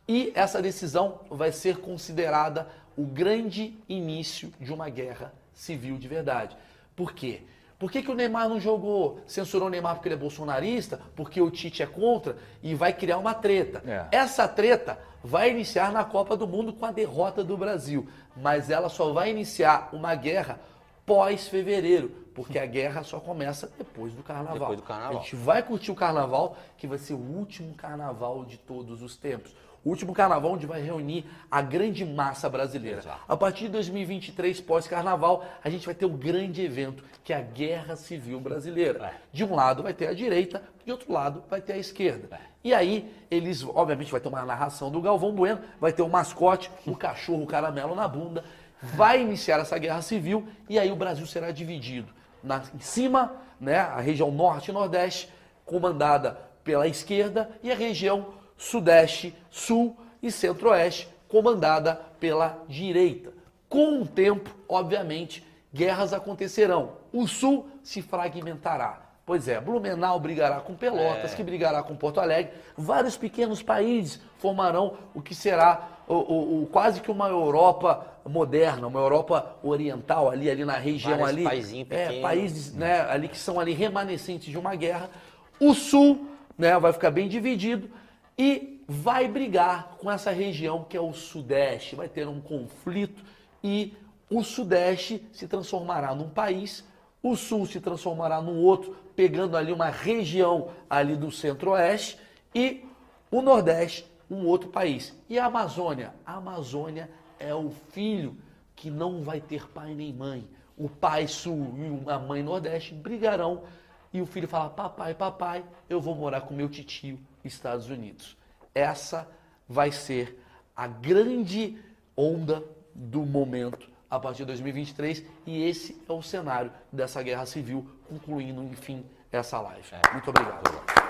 e essa decisão vai ser considerada o grande início de uma guerra civil de verdade. Por quê? Por que, que o Neymar não jogou? Censurou o Neymar porque ele é bolsonarista? Porque o Tite é contra? E vai criar uma treta. É. Essa treta vai iniciar na Copa do Mundo com a derrota do Brasil, mas ela só vai iniciar uma guerra pós-fevereiro, porque a guerra só começa depois do carnaval. Depois do carnaval. A gente vai curtir o carnaval, que vai ser o último carnaval de todos os tempos. O último carnaval onde vai reunir a grande massa brasileira. Exato. A partir de 2023, pós-carnaval, a gente vai ter o grande evento, que é a Guerra Civil Brasileira. É. De um lado vai ter a direita, de outro lado vai ter a esquerda. E aí, eles, obviamente, vai ter uma narração do Galvão Bueno, vai ter o mascote, (laughs) o cachorro caramelo na bunda, vai iniciar essa guerra civil e aí o Brasil será dividido. Na, em cima, né, a região norte e nordeste, comandada pela esquerda, e a região sudeste, sul e centro-oeste, comandada pela direita. Com o tempo, obviamente, guerras acontecerão. O sul se fragmentará. Pois é, Blumenau brigará com Pelotas, que brigará com Porto Alegre. Vários pequenos países formarão o que será o, o- o- quase que uma Europa moderna, uma Europa oriental ali, ali na região Vários ali. paizinho é, pequeno. países né, ali que são ali remanescentes de uma guerra. O sul né, vai ficar bem dividido e vai brigar com essa região que é o sudeste. Vai ter um conflito e o sudeste se transformará num país, o sul se transformará num outro, pegando ali uma região ali do centro-oeste e o nordeste um outro país. E a Amazônia? A Amazônia é o filho que não vai ter pai nem mãe. O pai sul e a mãe nordeste brigarão e o filho fala: Papai, papai, eu vou morar com meu titio, Estados Unidos. essa vai ser a grande onda do momento a partir de 2023 e esse é o cenário dessa guerra civil, concluindo, enfim, essa live. Muito obrigado.